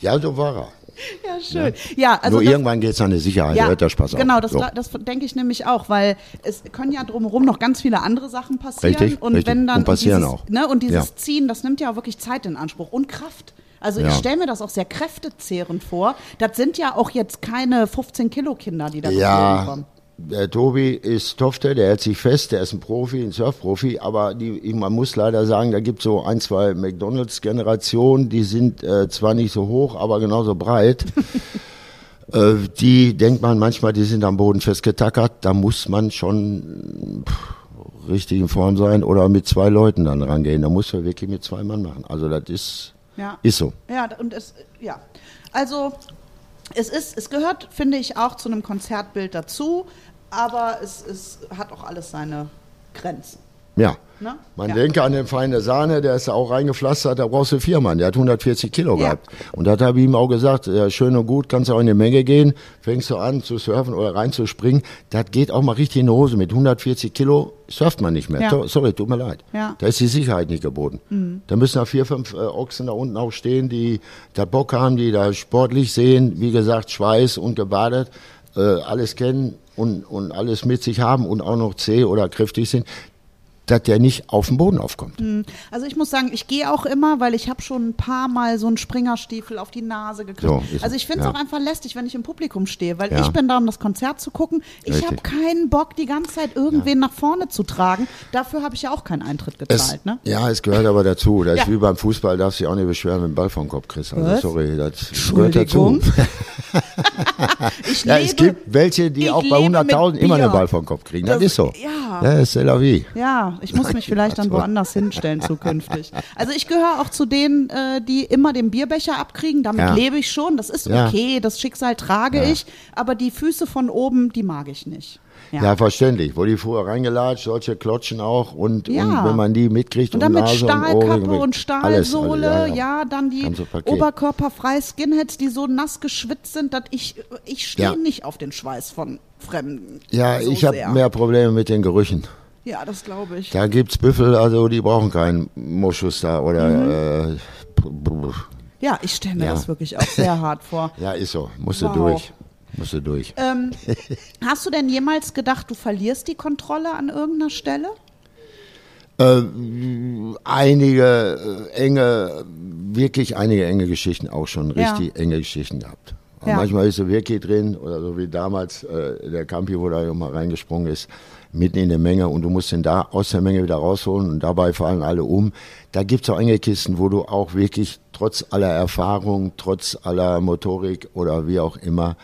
ja, so war er. Ja, schön. Ja, also Nur das- irgendwann geht es an die Sicherheit, da hört der Spaß auf. Genau, das, So. das denke ich nämlich auch, weil es können ja drumherum noch ganz viele andere Sachen passieren. Richtig, und richtig. wenn dann Und passieren dieses, auch. Ne, und dieses Ja. Ziehen, das nimmt ja auch wirklich Zeit in Anspruch und Kraft. Also ich Ja. stelle mir das auch sehr kräftezehrend vor. Das sind ja auch jetzt keine 15 Kilo Kinder, die da Ja, kommen. Der Tobi ist Tofte, der hält sich fest, der ist ein Profi, ein Surfprofi, aber die, man muss leider sagen, da gibt es so ein, zwei McDonalds-Generationen, die sind äh, zwar nicht so hoch, aber genauso breit. äh, die denkt man manchmal, die sind am Boden festgetackert, da muss man schon pff, richtig in Form sein oder mit zwei Leuten dann rangehen. Da muss man wirklich mit zwei Mann machen. Also das ist, Ja. ist so. Ja, und es, ja. Also, es ist, es gehört, finde ich, auch zu einem Konzertbild dazu, aber es, es hat auch alles seine Grenzen. Ja. Ne? Man Ja. denke an den Feine Sahne, der ist auch reingepflastert, da brauchst du vier Mann, der hat 140 Kilo Ja. gehabt. Und das habe ich ihm auch gesagt, ja, schön und gut, kannst du auch in die Menge gehen, fängst du an zu surfen oder reinzuspringen, das geht auch mal richtig in die Hose. Mit 140 Kilo surft man nicht mehr. Ja. Sorry, tut mir leid. Ja. Mhm. Da ist die Sicherheit nicht geboten. Da müssen da vier, fünf äh, Ochsen da unten auch stehen, die da Bock haben, die da sportlich sehen, wie gesagt, Schweiß und gebadet, äh, alles kennen und, und alles mit sich haben und auch noch zäh oder kräftig sind dass der nicht auf den Boden aufkommt. Also ich muss sagen, ich gehe auch immer, weil ich habe schon ein paar Mal so einen Springerstiefel auf die Nase gekriegt. So, also ich finde es ja. auch einfach lästig, wenn ich im Publikum stehe, weil Ja. ich bin da, um das Konzert zu gucken. Ich habe keinen Bock, die ganze Zeit irgendwen nach vorne zu tragen. Dafür habe ich ja auch keinen Eintritt gezahlt. ne? Ja, es gehört aber dazu. Das Ja. ist wie beim Fußball, darfst du dich auch nicht beschweren, wenn du Ball vom Kopf kriegst. Also Was? sorry, das gehört dazu. Ja, lebe, es gibt welche, die auch bei lebe mit 100.000 immer den Ball vom Kopf kriegen. Das, Das- ist so. ja. Ja, ist c'est la vie. Ja, ich muss mich vielleicht dann woanders hinstellen zukünftig. Also ich gehöre auch zu denen, äh, die immer den Bierbecher abkriegen. Damit Ja. lebe ich schon. Das ist Ja. okay. Das Schicksal trage Ja. ich. Aber die Füße von oben, die mag ich nicht. Ja. verständlich. Wo die vorher reingelatscht, solche Klotschen auch. Und, Ja. und wenn man die mitkriegt Und dann und mit Nase und Stahlkappe und alles, Stahlsohle, alles, ja, dann die oberkörperfreie Skinheads, die so nass geschwitzt sind, dass ich, ich stehe Ja. nicht auf den Schweiß von Fremden. Ja, so ich habe mehr Probleme mit den Gerüchen. Ja, das glaube ich. Da gibt's Büffel, also die brauchen keinen Moschus da oder Mhm. äh, Ja, ich stelle mir Ja. das wirklich auch sehr hart vor. ja, ist so. Musst du Wow. durch. Musst du durch. Ähm, hast du denn jemals gedacht, du verlierst die Kontrolle an irgendeiner Stelle? Äh, einige äh, enge, wirklich einige enge Geschichten auch schon, Ja. richtig enge Geschichten gehabt. Ja. Manchmal ist so wirklich drin, oder so wie damals äh, der Campi, wo da mal reingesprungen ist, mitten in der Menge und du musst ihn da aus der Menge wieder rausholen und dabei fallen alle um. Da gibt's auch enge Kisten, wo du auch wirklich trotz aller Erfahrung, trotz aller Motorik oder wie auch immer,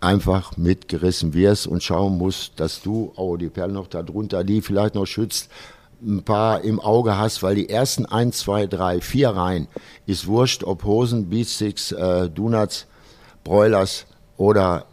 einfach mitgerissen wirst und schauen musst, dass du, oh, die Perle noch da drunter, die vielleicht noch schützt, ein paar im Auge hast, weil die ersten eins, zwei, drei, vier Reihen ist wurscht, ob Hosen, Beatsticks, äh, Donuts, Broilers oder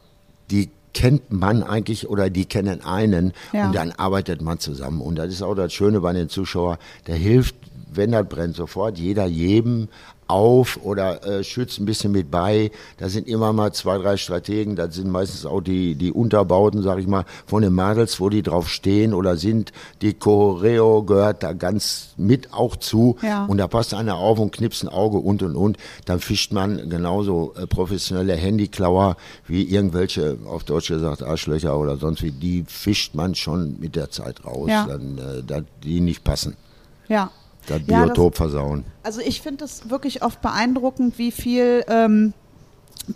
die kennt man eigentlich oder die kennen einen Ja. und dann arbeitet man zusammen. Und das ist auch das Schöne bei den Zuschauern, der hilft, wenn das brennt, sofort jeder jedem auf oder äh, schützt ein bisschen mit bei. Da sind immer mal zwei, drei Strategen, das sind meistens auch die, die Unterbauten, sag ich mal, von den Mädels, wo die drauf stehen oder sind. Die Choreo gehört da ganz mit auch zu. Ja. Und da passt einer auf und knipst ein Auge und und und. Dann fischt man genauso äh, professionelle Handyklauer wie irgendwelche, auf Deutsch gesagt, Arschlöcher oder sonst wie. Die fischt man schon mit der Zeit raus, Ja. dann, äh, dass die nicht passen. Ja. Das Ja, Biotop versauen. Also ich finde es wirklich oft beeindruckend, wie viel ähm,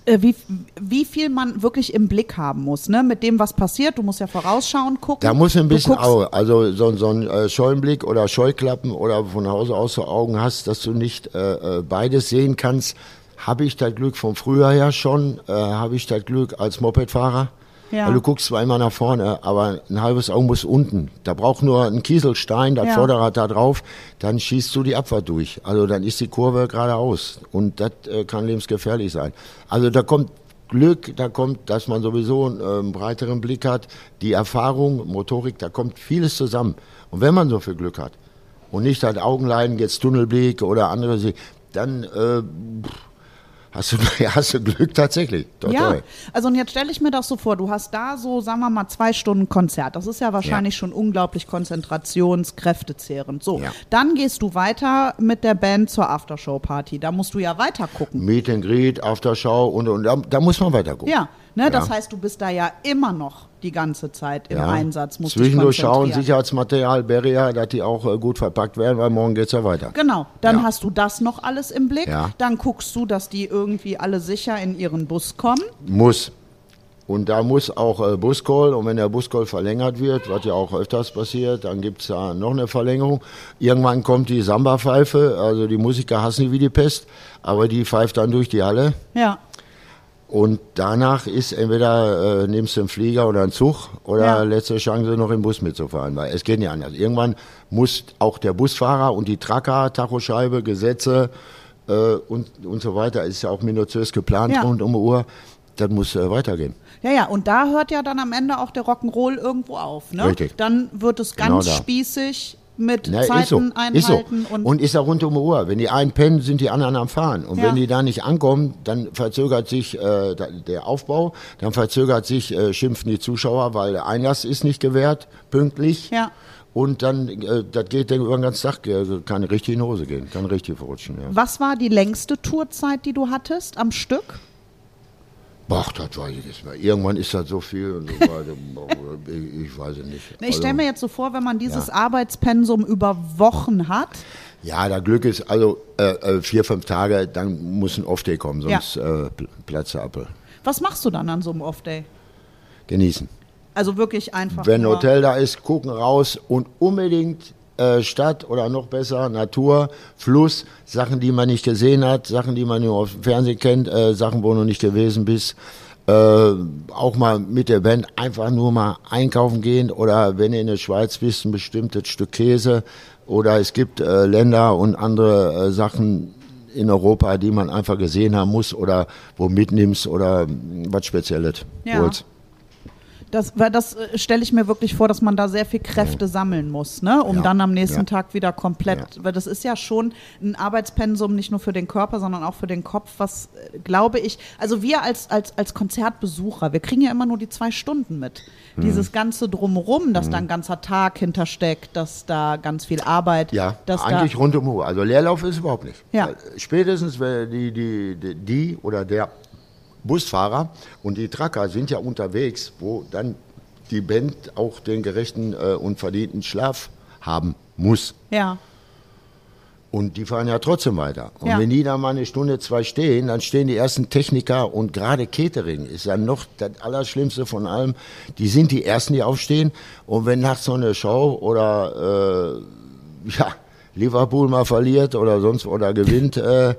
äh, wie, wie viel man wirklich im Blick haben muss, ne? Mit dem, was passiert. Du musst ja vorausschauend gucken. Da muss ein bisschen Auge, also so, so ein äh, Scheuenblick oder Scheuklappen oder von Hause aus so Augen hast, dass du nicht äh, äh, beides sehen kannst. Habe ich das Glück vom Frühjahr her schon, äh, habe ich das Glück als Mopedfahrer. Ja. Weil du guckst zwar immer nach vorne, aber ein halbes Auge muss unten. Da braucht nur ein Kieselstein, das Ja. Vorderrad da drauf, dann schießt du die Abfahrt durch. Also dann ist die Kurve geradeaus und das äh, kann lebensgefährlich sein. Also da kommt Glück, da kommt, dass man sowieso einen ähm, breiteren Blick hat, die Erfahrung, Motorik, da kommt vieles zusammen. Und wenn man so viel Glück hat und nicht hat Augenleiden, jetzt Tunnelblick oder andere, dann äh, hast, du, hast du Glück tatsächlich. Toi, Ja, toi. also und jetzt stelle ich mir das so vor, du hast da so, sagen wir mal, zwei Stunden Konzert. Das ist ja wahrscheinlich schon unglaublich konzentrationskräftezehrend. So, Ja. dann gehst du weiter mit der Band zur Aftershow-Party. Da musst du ja weiter gucken. Meet and Greet, Aftershow und, und da, da muss man weiter gucken. Ja, ne, das Ja. heißt, du bist da ja immer noch die ganze Zeit im Ja. Einsatz. Dich Zwischendurch schauen. Sicherheitsmaterial, Barrier, dass die auch äh, gut verpackt werden, weil morgen geht's ja weiter. Genau, dann Ja. hast du das noch alles im Blick. Ja. Dann guckst du, dass die irgendwie alle sicher in ihren Bus kommen. Muss. Und da muss auch äh, Buscall, und wenn der Buscall verlängert wird, was ja auch öfters passiert, dann gibt's da noch eine Verlängerung. Irgendwann kommt die Samba-Pfeife, also die Musiker hassen die wie die Pest, aber die pfeift dann durch die Halle. Ja, Und danach ist entweder äh, nimmst du einen Flieger oder einen Zug oder Ja. letzte Chance noch im Bus mitzufahren, weil es geht nicht anders. Irgendwann muss auch der Busfahrer und die Tracker, Tachoscheibe, Gesetze äh, und, und so weiter, ist ja auch minutiös geplant Ja. rund um die Uhr, das muss äh, weitergehen. ja, ja. Und da hört ja dann am Ende auch der Rock'n'Roll irgendwo auf. Ne? Richtig. Dann wird es Genau ganz da. spießig mit Ne, Zeiten so, einhalten. so. Und, Und, ist auch rund um die Uhr. Wenn die einen pennen, sind die anderen am Fahren. Und Ja. wenn die da nicht ankommen, dann verzögert sich äh, da- der Aufbau, dann verzögert sich, äh, schimpfen die Zuschauer, weil der Einlass ist nicht gewährt, pünktlich. Ja. Und dann, äh, das geht dann über den ganzen Tag, äh, kann richtig in die Hose gehen, kann richtig verrutschen. Ja. was war die längste Tourzeit, die du hattest am Stück? Boah, das weiß ich nicht mehr. Irgendwann ist das so viel und so weiter. Ich, ich weiß es nicht. Ich stelle Also- mir jetzt so vor, wenn man dieses Ja. Arbeitspensum über Wochen hat. Ja, da Glück ist, also äh, äh, vier, fünf Tage, dann muss ein Off-Day kommen, sonst äh, pl- platzt der. Was machst du dann an so einem Off-Day? Genießen. Also wirklich einfach. Wenn ein Hotel da ist, gucken raus und unbedingt äh, Stadt oder noch besser Natur, Fluss, Sachen, die man nicht gesehen hat, Sachen, die man nur auf dem Fernsehen kennt, äh, Sachen, wo du noch nicht gewesen bist. Äh, auch mal mit der Band einfach nur mal einkaufen gehen oder wenn du in der Schweiz bist, ein bestimmtes Stück Käse oder es gibt äh, Länder und andere äh, Sachen in Europa, die man einfach gesehen haben muss oder wo mitnimmst oder mh, was Spezielles Ja. holst. Das, weil das äh, stelle ich mir wirklich vor, dass man da sehr viel Kräfte sammeln muss, ne? um Ja, dann am nächsten ja. Tag wieder komplett, weil das ist ja schon ein Arbeitspensum nicht nur für den Körper, sondern auch für den Kopf, was äh, glaube ich, also wir als, als, als Konzertbesucher, wir kriegen ja immer nur die zwei Stunden mit. Hm. Dieses ganze Drumherum, dass da ein ganzer Tag hintersteckt, dass da ganz viel Arbeit, Ja, dass eigentlich da, rund um die Uhr. Also Leerlauf ist überhaupt nicht. Ja. Weil Spätestens wenn die, die, die, die oder der Busfahrer und die Tracker sind ja unterwegs, wo dann die Band auch den gerechten äh, und verdienten Schlaf haben muss. ja, Und die fahren ja trotzdem weiter. Und Ja. wenn die da mal eine Stunde, zwei stehen, dann stehen die ersten Techniker und gerade Catering ist ja noch das Allerschlimmste von allem. Die sind die Ersten, die aufstehen. Und wenn nachts so eine Show oder, äh, ja, Liverpool mal verliert oder sonst, oder gewinnt, äh,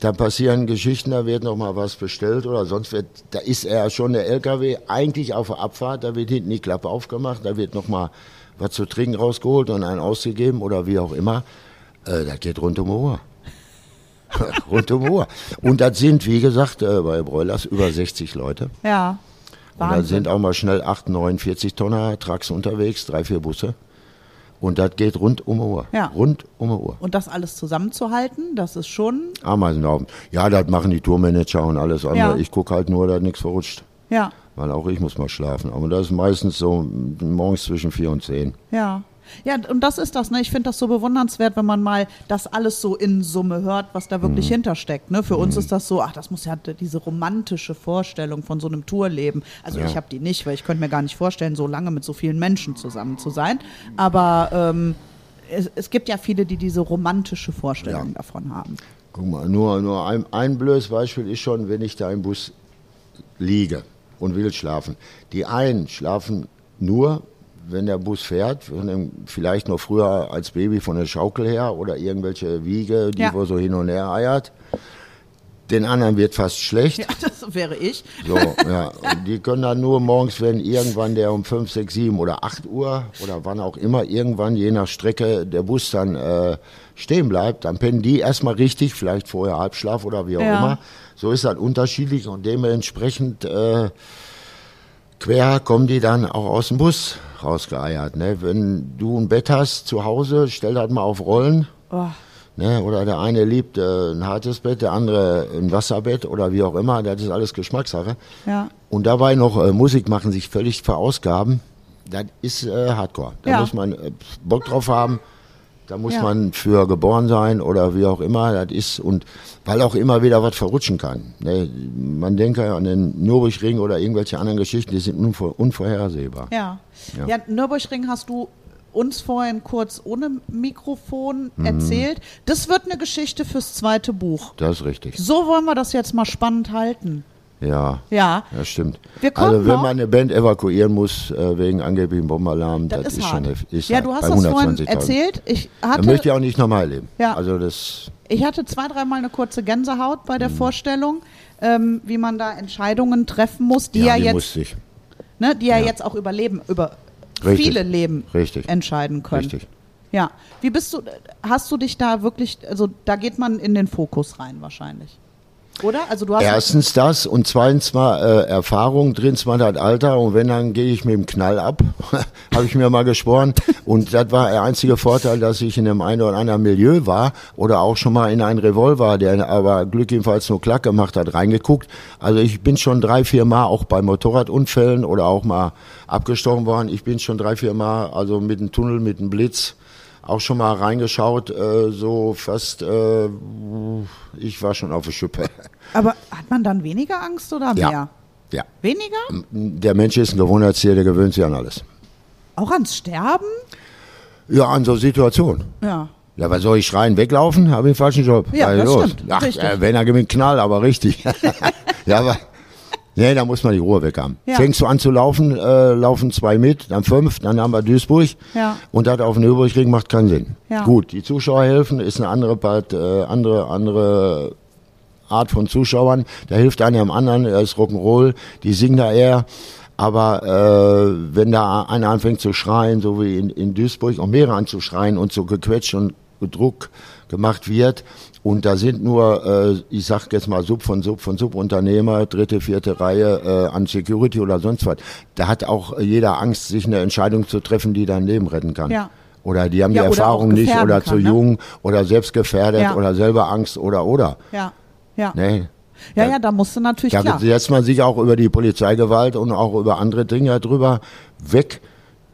dann passieren Geschichten, da wird noch mal was bestellt oder sonst wird, da ist er schon der LKW eigentlich auf der Abfahrt, da wird hinten die Klappe aufgemacht, da wird noch mal was zu trinken rausgeholt und einen ausgegeben oder wie auch immer. Äh, das geht rund um die Uhr. rund um die Uhr. Und das sind, wie gesagt, äh, bei Broilers über 60 Leute. ja. Und da Wahnsinn. sind auch mal schnell 8, 49 Tonner Trucks unterwegs, drei, vier Busse. Und das geht rund um die Uhr. Ja. Rund um die Uhr. Und das alles zusammenzuhalten, das ist schon, Ameisenhaufen. Ja, das machen die Tourmanager und alles andere. Ja. Ich gucke halt nur, dass nichts verrutscht. ja, Weil auch ich muss mal schlafen. Aber das ist meistens so morgens zwischen 4 und 10. Ja. Ja, und das ist das, ne? Ich finde das so bewundernswert, wenn man mal das alles so in Summe hört, was da Mhm. wirklich hintersteckt. Ne? Für uns ist das so, ach, das muss ja diese romantische Vorstellung von so einem Tourleben. Also Ja. ich habe die nicht, weil ich könnte mir gar nicht vorstellen, so lange mit so vielen Menschen zusammen zu sein. Aber ähm, es, es gibt ja viele, die diese romantische Vorstellung Ja. davon haben. Guck mal, nur, nur ein, ein blödes Beispiel ist schon, wenn ich da im Bus liege und will schlafen. Die einen schlafen nur, wenn der Bus fährt, vielleicht noch früher als Baby von der Schaukel her oder irgendwelche Wiege, die Ja. wo so hin und her eiert. Den anderen wird fast schlecht. Ja, das wäre ich. So, ja. Und die können dann nur morgens, wenn irgendwann der um 5, 6, 7 oder 8 Uhr oder wann auch immer, irgendwann je nach Strecke der Bus dann äh, stehen bleibt, dann pennen die erstmal richtig, vielleicht vorher Halbschlaf oder wie auch Ja. immer. So ist das unterschiedlich und dementsprechend äh, quer kommen die dann auch aus dem Bus rausgeeiert. Ne? Wenn du ein Bett hast zu Hause, stell das mal auf Rollen. Oh, Ne, oder der eine liebt äh, ein hartes Bett, der andere ein Wasserbett oder wie auch immer. Das ist alles Geschmackssache. ja. Und dabei noch äh, Musik machen, sich völlig verausgaben. Das ist äh, Hardcore. Da Ja. muss man äh, Bock drauf haben. Da muss Ja. man für geboren sein oder wie auch immer. Das ist und weil auch immer wieder was verrutschen kann. Ne? Man denke an den Nürburgring oder irgendwelche anderen Geschichten, die sind unvor, unvorhersehbar. Ja. Ja. ja. Nürburgring hast du uns vorhin kurz ohne Mikrofon Mhm. erzählt. Das wird eine Geschichte fürs zweite Buch. Das ist richtig. So wollen wir das jetzt mal spannend halten. Ja. Ja. Das stimmt. Also wenn noch- man eine Band evakuieren muss äh, wegen angeblichem Bombalarm, Das, das, ist, ist, schon ist ja, du hast das vorhin 120.000. erzählt. Ich Das hatte, möchte ich auch nicht nochmal erleben. Ja. Also das ich hatte zwei, dreimal eine kurze Gänsehaut bei Mhm. der Vorstellung, ähm, wie man da Entscheidungen treffen muss, die ja, die jetzt, ne, die ja, Ja. jetzt auch über Leben, über Richtig. viele Leben Richtig. entscheiden können. Richtig. Ja. Wie bist du, hast du dich da wirklich, also da geht man in den Fokus rein wahrscheinlich. Oder? Also du hast Erstens das und zweitens mal äh, Erfahrung, drittens mal das Alter und wenn, dann gehe ich mit dem Knall ab, habe ich mir mal geschworen. Und das war der einzige Vorteil, dass ich in einem einen oder anderen Milieu war oder auch schon mal in einen Revolver, der aber Glück jedenfalls nur Klack gemacht hat, reingeguckt. Also ich bin schon drei, vier Mal auch bei Motorradunfällen oder auch mal abgestochen worden. Ich bin schon drei, vier Mal also mit dem Tunnel, mit dem Blitz auch schon mal reingeschaut, äh, so fast, äh, ich war schon auf der Schippe. aber hat man dann weniger Angst oder mehr? Ja. Ja. Weniger? Der Mensch ist ein Gewohnheitstier, der gewöhnt sich an alles. Auch ans Sterben? Ja, an so Situationen. Ja. Ja, was soll ich schreien? Weglaufen? Habe ich einen falschen Job. Ja, Was das los? stimmt. Ach, äh, wenn er gewinnt, Knall, aber richtig. ja, aber. Nee, da muss man die Ruhe weg haben. Ja. Fängst du an zu laufen, äh, laufen zwei mit, dann fünf, dann haben wir Duisburg. Ja. Und das auf den Nürburgring macht keinen Sinn. Ja. Gut, die Zuschauer helfen, ist eine andere Part, äh, andere, andere Art von Zuschauern. Da hilft einer am anderen, er ist Rock'n'Roll, die singen da eher. Aber äh, wenn da einer anfängt zu schreien, so wie in, in Duisburg, auch mehrere anzuschreien und so gequetscht und Druck gemacht wird, und da sind nur, äh, ich sag jetzt mal Sub von Sub von Subunternehmer, dritte, vierte Reihe äh, an Security oder sonst was, da hat auch jeder Angst, sich eine Entscheidung zu treffen, die dein Leben retten kann. Ja. Oder die haben Ja, die Erfahrung nicht oder kann, zu ne? jung oder selbst gefährdet Ja. oder selber Angst oder oder. Ja. Ja. Nee. Ja, ja, da musst du natürlich Da klar. setzt man sich auch über die Polizeigewalt und auch über andere Dinge drüber weg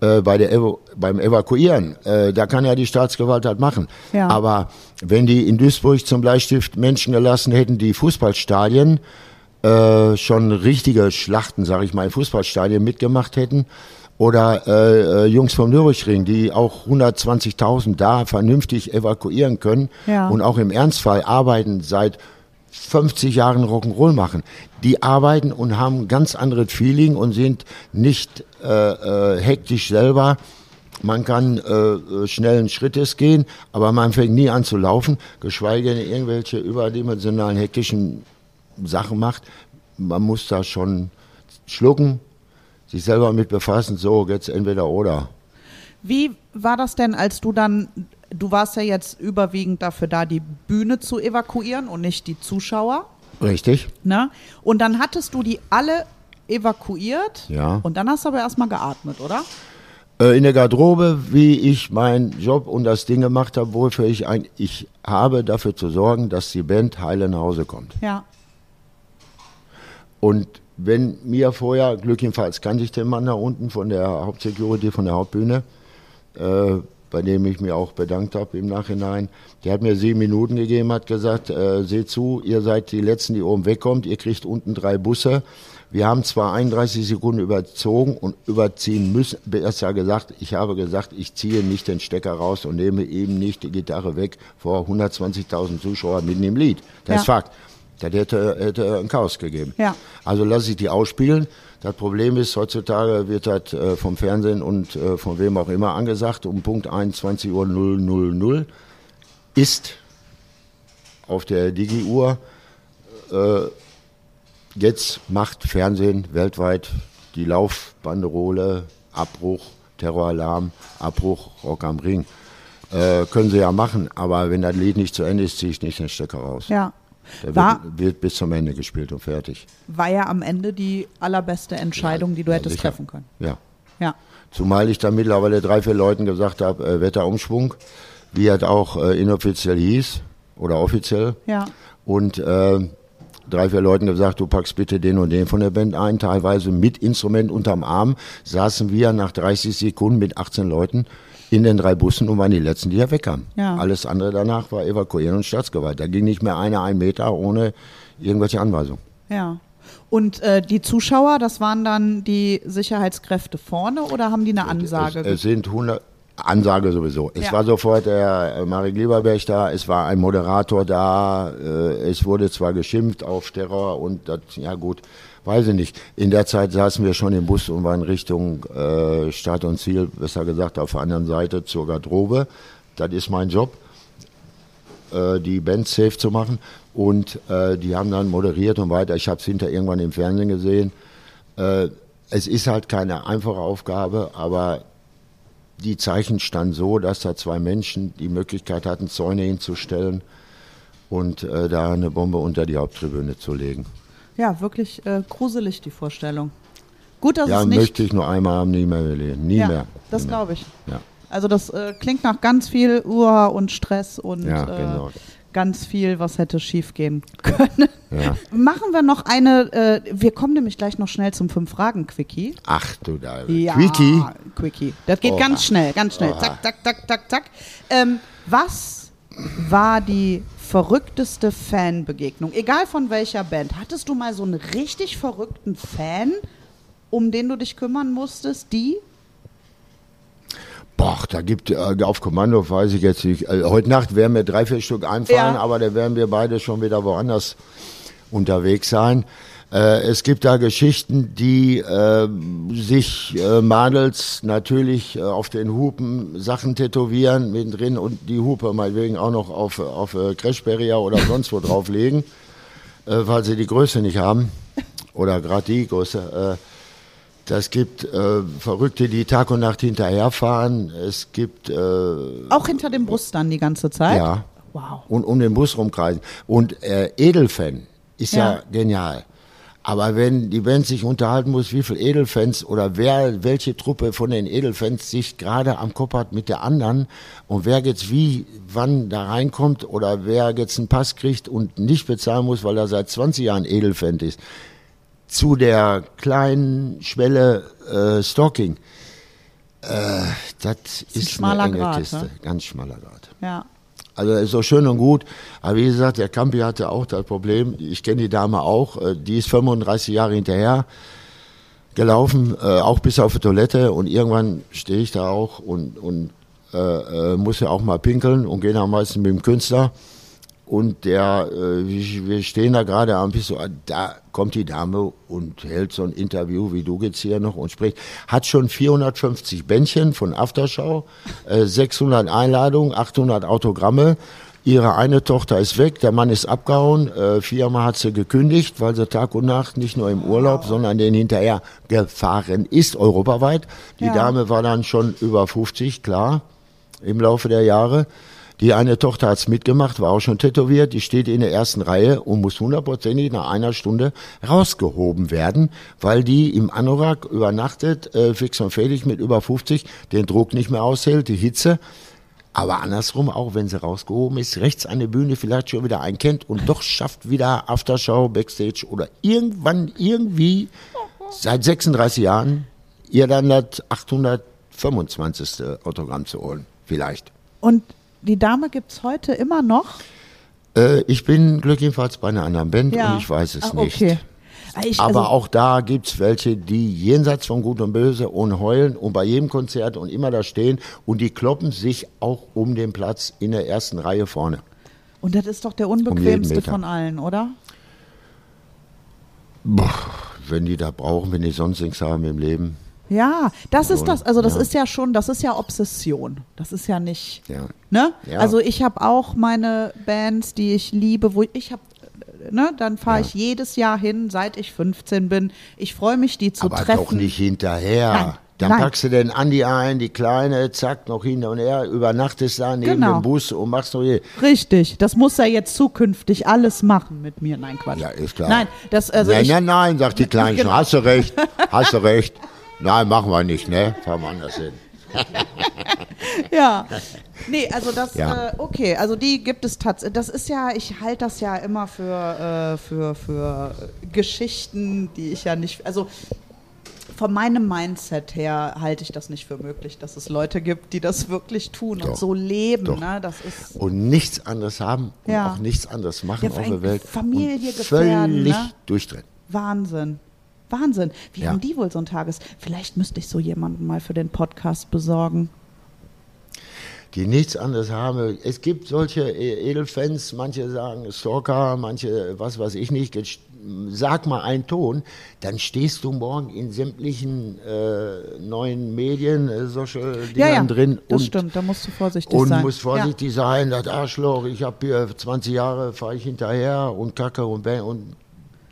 äh, bei der Evo beim Evakuieren. Äh, da kann ja die Staatsgewalt halt machen. Ja. Aber wenn die in Duisburg zum Bleistift Menschen gelassen hätten, die Fußballstadien äh, schon richtige Schlachten, sage ich mal, in Fußballstadien mitgemacht hätten. Oder äh, äh, Jungs vom Nürburgring, die auch 120.000 da vernünftig evakuieren können Ja. und auch im Ernstfall arbeiten seit 50 Jahren Rock'n'Roll machen. Die arbeiten und haben ganz anderes Feeling und sind nicht äh, äh, hektisch selber. Man kann äh, äh, schnellen Schrittes gehen, aber man fängt nie an zu laufen, geschweige denn irgendwelche überdimensionalen hektischen Sachen macht. Man muss da schon schlucken, sich selber mit befassen, so jetzt entweder oder. Wie war das denn, als du dann, du warst ja jetzt überwiegend dafür da, die Bühne zu evakuieren und nicht die Zuschauer, Richtig? ne? Und dann hattest du die alle evakuiert Ja. und dann hast du aber erstmal geatmet, oder? Äh, in der Garderobe, wie ich meinen Job und das Ding gemacht habe, wofür ich ein, ich habe dafür zu sorgen, dass die Band heile nach Hause kommt. Ja. Und wenn mir vorher, Glück jedenfalls kannte ich den Mann da unten von der Hauptsecurity, von der Hauptbühne, äh, bei dem ich mir auch bedankt habe im Nachhinein. Der hat mir sieben Minuten gegeben, hat gesagt, äh, seht zu, ihr seid die Letzten, die oben wegkommt, ihr kriegt unten drei Busse. Wir haben zwar 31 Sekunden überzogen und überziehen müssen, erst ja gesagt, ich habe gesagt, ich ziehe nicht den Stecker raus und nehme eben nicht die Gitarre weg vor 120.000 Zuschauern mitten im Lied. Das Ja. ist Fakt. Das hätte, hätte ein Chaos gegeben. Ja. Also lasse ich die ausspielen. Das Problem ist, heutzutage wird das äh, vom Fernsehen und äh, von wem auch immer angesagt, um Punkt 21 Uhr 000 ist auf der Digi-Uhr, äh, jetzt macht Fernsehen weltweit die Laufbanderole, Abbruch, Terroralarm, Abbruch, Rock am Ring. Können sie ja machen, aber wenn das Lied nicht zu Ende ist, ziehe ich nicht den Stecker raus. Ja. Der War, wird, wird bis zum Ende gespielt und fertig. war ja am Ende die allerbeste Entscheidung, die du Ja, hättest sicher. treffen können. Ja. Ja. Zumal ich da mittlerweile drei, vier Leuten gesagt habe, äh, Wetterumschwung, wie es auch äh, inoffiziell hieß oder offiziell. Ja. Und äh, drei, vier Leuten gesagt, du packst bitte den und den von der Band ein. Teilweise mit Instrument unterm Arm saßen wir nach 30 Sekunden mit 18 Leuten in den drei Bussen und waren die Letzten, die da wegkamen. Ja. Alles andere danach war evakuieren und Staatsgewalt. Da ging nicht mehr einer einen Meter ohne irgendwelche Anweisungen. Ja. Und äh, die Zuschauer, das waren dann die Sicherheitskräfte vorne oder haben die eine Ansage? Es, es sind 100 Ansage sowieso. Es Ja. war sofort der äh, Marek Lieberberg da, es war ein Moderator da, äh, es wurde zwar geschimpft auf Terror und das, ja gut, weiß ich nicht. In der Zeit saßen wir schon im Bus und waren Richtung äh, Start und Ziel, besser gesagt auf der anderen Seite zur Garderobe. Das ist mein Job äh, die Band safe zu machen. Und äh, die haben dann moderiert und weiter. Ich habe es hinter irgendwann im Fernsehen gesehen. Äh, es ist halt keine einfache Aufgabe, aber die Zeichen standen so, dass da zwei Menschen die Möglichkeit hatten, Zäune hinzustellen und äh, da eine Bombe unter die Haupttribüne zu legen. Ja, wirklich äh, gruselig, die Vorstellung. Gut, dass ja, es nicht. möchte ich nur einmal haben, nie mehr erleben. Nie ja, mehr. das glaube ich. Ja. Also das äh, klingt nach ganz viel Uhr und Stress und Ja, äh, genau. ganz viel, was hätte schief gehen können. Ja. Machen wir noch eine, äh, wir kommen nämlich gleich noch schnell zum Fünf-Fragen-Quickie. Ach du da. Ja, Quickie. Quickie. Das geht Oha. ganz schnell, ganz schnell. Oha. Zack, zack, zack, zack, zack. Ähm, was war die verrückteste Fanbegegnung? Egal von welcher Band. Hattest du mal so einen richtig verrückten Fan, um den du dich kümmern musstest? Die? Boah, da gibt äh, auf Kommando, weiß ich jetzt nicht. Äh, heute Nacht werden mir drei, vier Stück einfallen, Ja. aber da werden wir beide schon wieder woanders unterwegs sein. Äh, es gibt da Geschichten, die äh, sich äh, Madels natürlich äh, auf den Hupen Sachen tätowieren mittendrin und die Hupe meinetwegen auch noch auf, auf äh, Crashbarrier oder sonst wo drauflegen, weil sie die Größe nicht haben. Oder gerade die Größe. Das gibt äh, Verrückte, die Tag und Nacht hinterherfahren. Es gibt äh, Auch hinter dem Bus dann die ganze Zeit? ja Wow. und um den Bus rumkreisen. Und äh, Edelfan ist ja. Ja. genial. Aber wenn die Band sich unterhalten muss, wie viel Edelfans oder wer, welche Truppe von den Edelfans sich gerade am Kopf hat mit der anderen und wer jetzt wie, wann da reinkommt oder wer jetzt einen Pass kriegt und nicht bezahlen muss, weil er seit 20 Jahren Edelfan ist, zu der kleinen Schwelle äh, Stalking, äh, das ist schmaler eine enge Grat, Kiste, ne? ganz schmaler Grad. Ja. Also ist so schön und gut. Aber wie gesagt, der Campi hatte auch das Problem. Ich kenne die Dame auch. äh, Die ist 35 Jahre hinterher gelaufen, äh, auch bis auf die Toilette. Und irgendwann stehe ich da auch und, und äh, äh, muss ja auch mal pinkeln und gehe dann meistens mit dem Künstler. Und der, äh, wir stehen da gerade am Pissoir, da kommt die Dame und hält so ein Interview, wie du jetzt hier noch und spricht. Hat schon 450 Bändchen von Aftershow, äh, 600 Einladungen, 800 Autogramme. Ihre eine Tochter ist weg, der Mann ist abgehauen, äh, viermal hat sie gekündigt, weil sie Tag und Nacht nicht nur im Urlaub, sondern den hinterher gefahren ist, europaweit. Die Ja. Dame war dann schon über 50, klar, im Laufe der Jahre. Die eine Tochter hat's mitgemacht, war auch schon tätowiert, die steht in der ersten Reihe und muss hundertprozentig nach einer Stunde rausgehoben werden, weil die im Anorak übernachtet, äh, fix und fertig mit über 50, den Druck nicht mehr aushält, die Hitze. Aber andersrum, auch wenn sie rausgehoben ist, rechts an der Bühne vielleicht schon wieder einen kennt und doch schafft wieder Aftershow, Backstage oder irgendwann irgendwie seit 36 Jahren ihr dann das 825. Autogramm zu holen. vielleicht. Und die Dame gibt es heute immer noch? Äh, ich bin glücklicherweise bei einer anderen Band und ich weiß es Ah, nicht. Okay. Ich, Aber also, auch da gibt es welche, die jenseits von Gut und Böse und heulen und bei jedem Konzert und immer da stehen und die kloppen sich auch um den Platz in der ersten Reihe vorne. Und das ist doch der unbequemste Meter. von allen, oder? Wenn die da brauchen, wenn die sonst nichts haben im Leben. Ja, das ist das. Also das Ja. ist ja schon, das ist ja Obsession. Das ist ja nicht, Ja. ne? Ja. Also ich habe auch meine Bands, die ich liebe, wo ich habe, ne? Dann fahre ich jedes Jahr hin, seit ich 15 bin. Ich freue mich, die zu Aber treffen. doch nicht hinterher. Nein, Dann nein. packst du den Andi ein, die Kleine, zack, noch hin und her, übernachtest da neben Genau. dem Bus und machst noch hier. Richtig, das muss er jetzt zukünftig alles machen mit mir. Nein, Quatsch. Ja, ist klar. Nein, das also nein, nein, nein, sagt die Kleine schon, hast du recht, hast du recht. Nein, machen wir nicht, ne? Fahren wir anders hin. Ja. Nee, also das, Ja. äh, okay, also die gibt es tatsächlich. Das ist ja, ich halte das ja immer für, äh, für, für Geschichten, die ich ja nicht, also von meinem Mindset her halte ich das nicht für möglich, dass es Leute gibt, die das wirklich tun und Doch, so leben. doch. Ne? Das ist Und nichts anderes haben und Ja. auch nichts anderes machen Ja, auf der Welt. Familie und gefährden, völlig ne? durchdrehen. Wahnsinn. Wahnsinn. Wie Ja. haben die wohl so ein Tages? Vielleicht müsste ich so jemanden mal für den Podcast besorgen. die nichts anderes haben. Es gibt solche E- Edelfans, manche sagen Stalker, manche was weiß ich nicht. Jetzt sag mal einen Ton, dann stehst du morgen in sämtlichen äh, neuen Medien, äh, Social Ja, Dingern ja, drin das und, stimmt. Da musst du vorsichtig und sein. musst vorsichtig sein, das Arschloch, ich habe hier 20 Jahre, fahre ich hinterher und Kacke und Bang und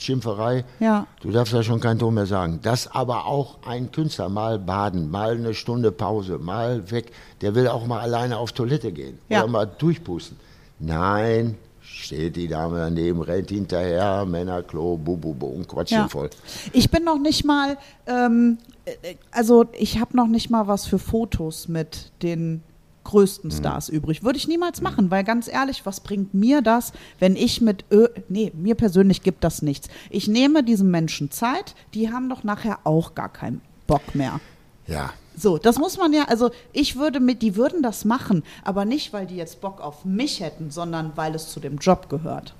Schimpferei. Ja. Du darfst ja schon keinen Ton mehr sagen. Dass aber auch ein Künstler mal baden, mal eine Stunde Pause, mal weg, der will auch mal alleine auf Toilette gehen Ja. oder mal durchpusten. Nein, steht die Dame daneben, rennt hinterher, Männerklo, bu, bu, bu und quatscht Ja. voll. Ich bin noch nicht mal, ähm, äh, also ich habe noch nicht mal was für Fotos mit den größten Stars übrig. Würde ich niemals machen, weil ganz ehrlich, was bringt mir das, wenn ich mit Ö nee, mir persönlich gibt das nichts. Ich nehme diesen Menschen Zeit, die haben doch nachher auch gar keinen Bock mehr. Ja, So, das muss man ja, also ich würde mit, die würden das machen, aber nicht, weil die jetzt Bock auf mich hätten, sondern weil es zu dem Job gehört.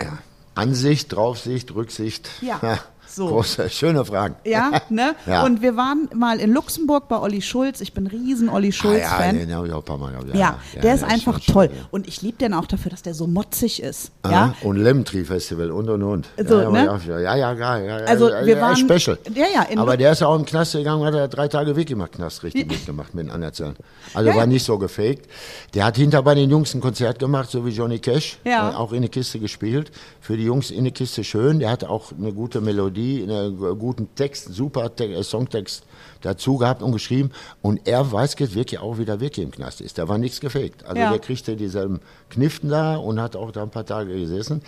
ja. Ansicht, Draufsicht, Rücksicht. Ja, so. Große, schöne Fragen. Ja, ne? Ja. Und wir waren mal in Luxemburg bei Olli Schulz. Ich bin riesen Olli Ah, ja, Schulz-Fan. den habe ich auch ein paar Mal gehabt. Ja, der ist einfach schon toll. schön, ja. Und ich liebe den auch dafür, dass der so motzig ist. Ah, Ja. Und Lemon Tree Festival und und und. So, ja, ne? ja, ja, ja, ja, ja, ja, Also, ja, wir ja, waren- Special. Ja, ja, Aber der ist auch im Knast gegangen, hat er drei Tage Weg gemacht, Knast richtig mitgemacht mit den Anerzählen. Also Ja, war ja. nicht so gefaked. Der hat hinter bei den Jungs ein Konzert gemacht, so wie Johnny Cash. Ja. Äh, auch in der Kiste gespielt. Für die Jungs in der Kiste schön. Der hat auch eine gute Melodie, einen g- guten Text, super Te äh, Songtext dazu gehabt und geschrieben. Und er weiß jetzt wirklich auch, wie der wirklich im Knast ist. Da war nichts gefaked. Also Ja. der kriegte dieselben Kniften da und hat auch da ein paar Tage gesessen.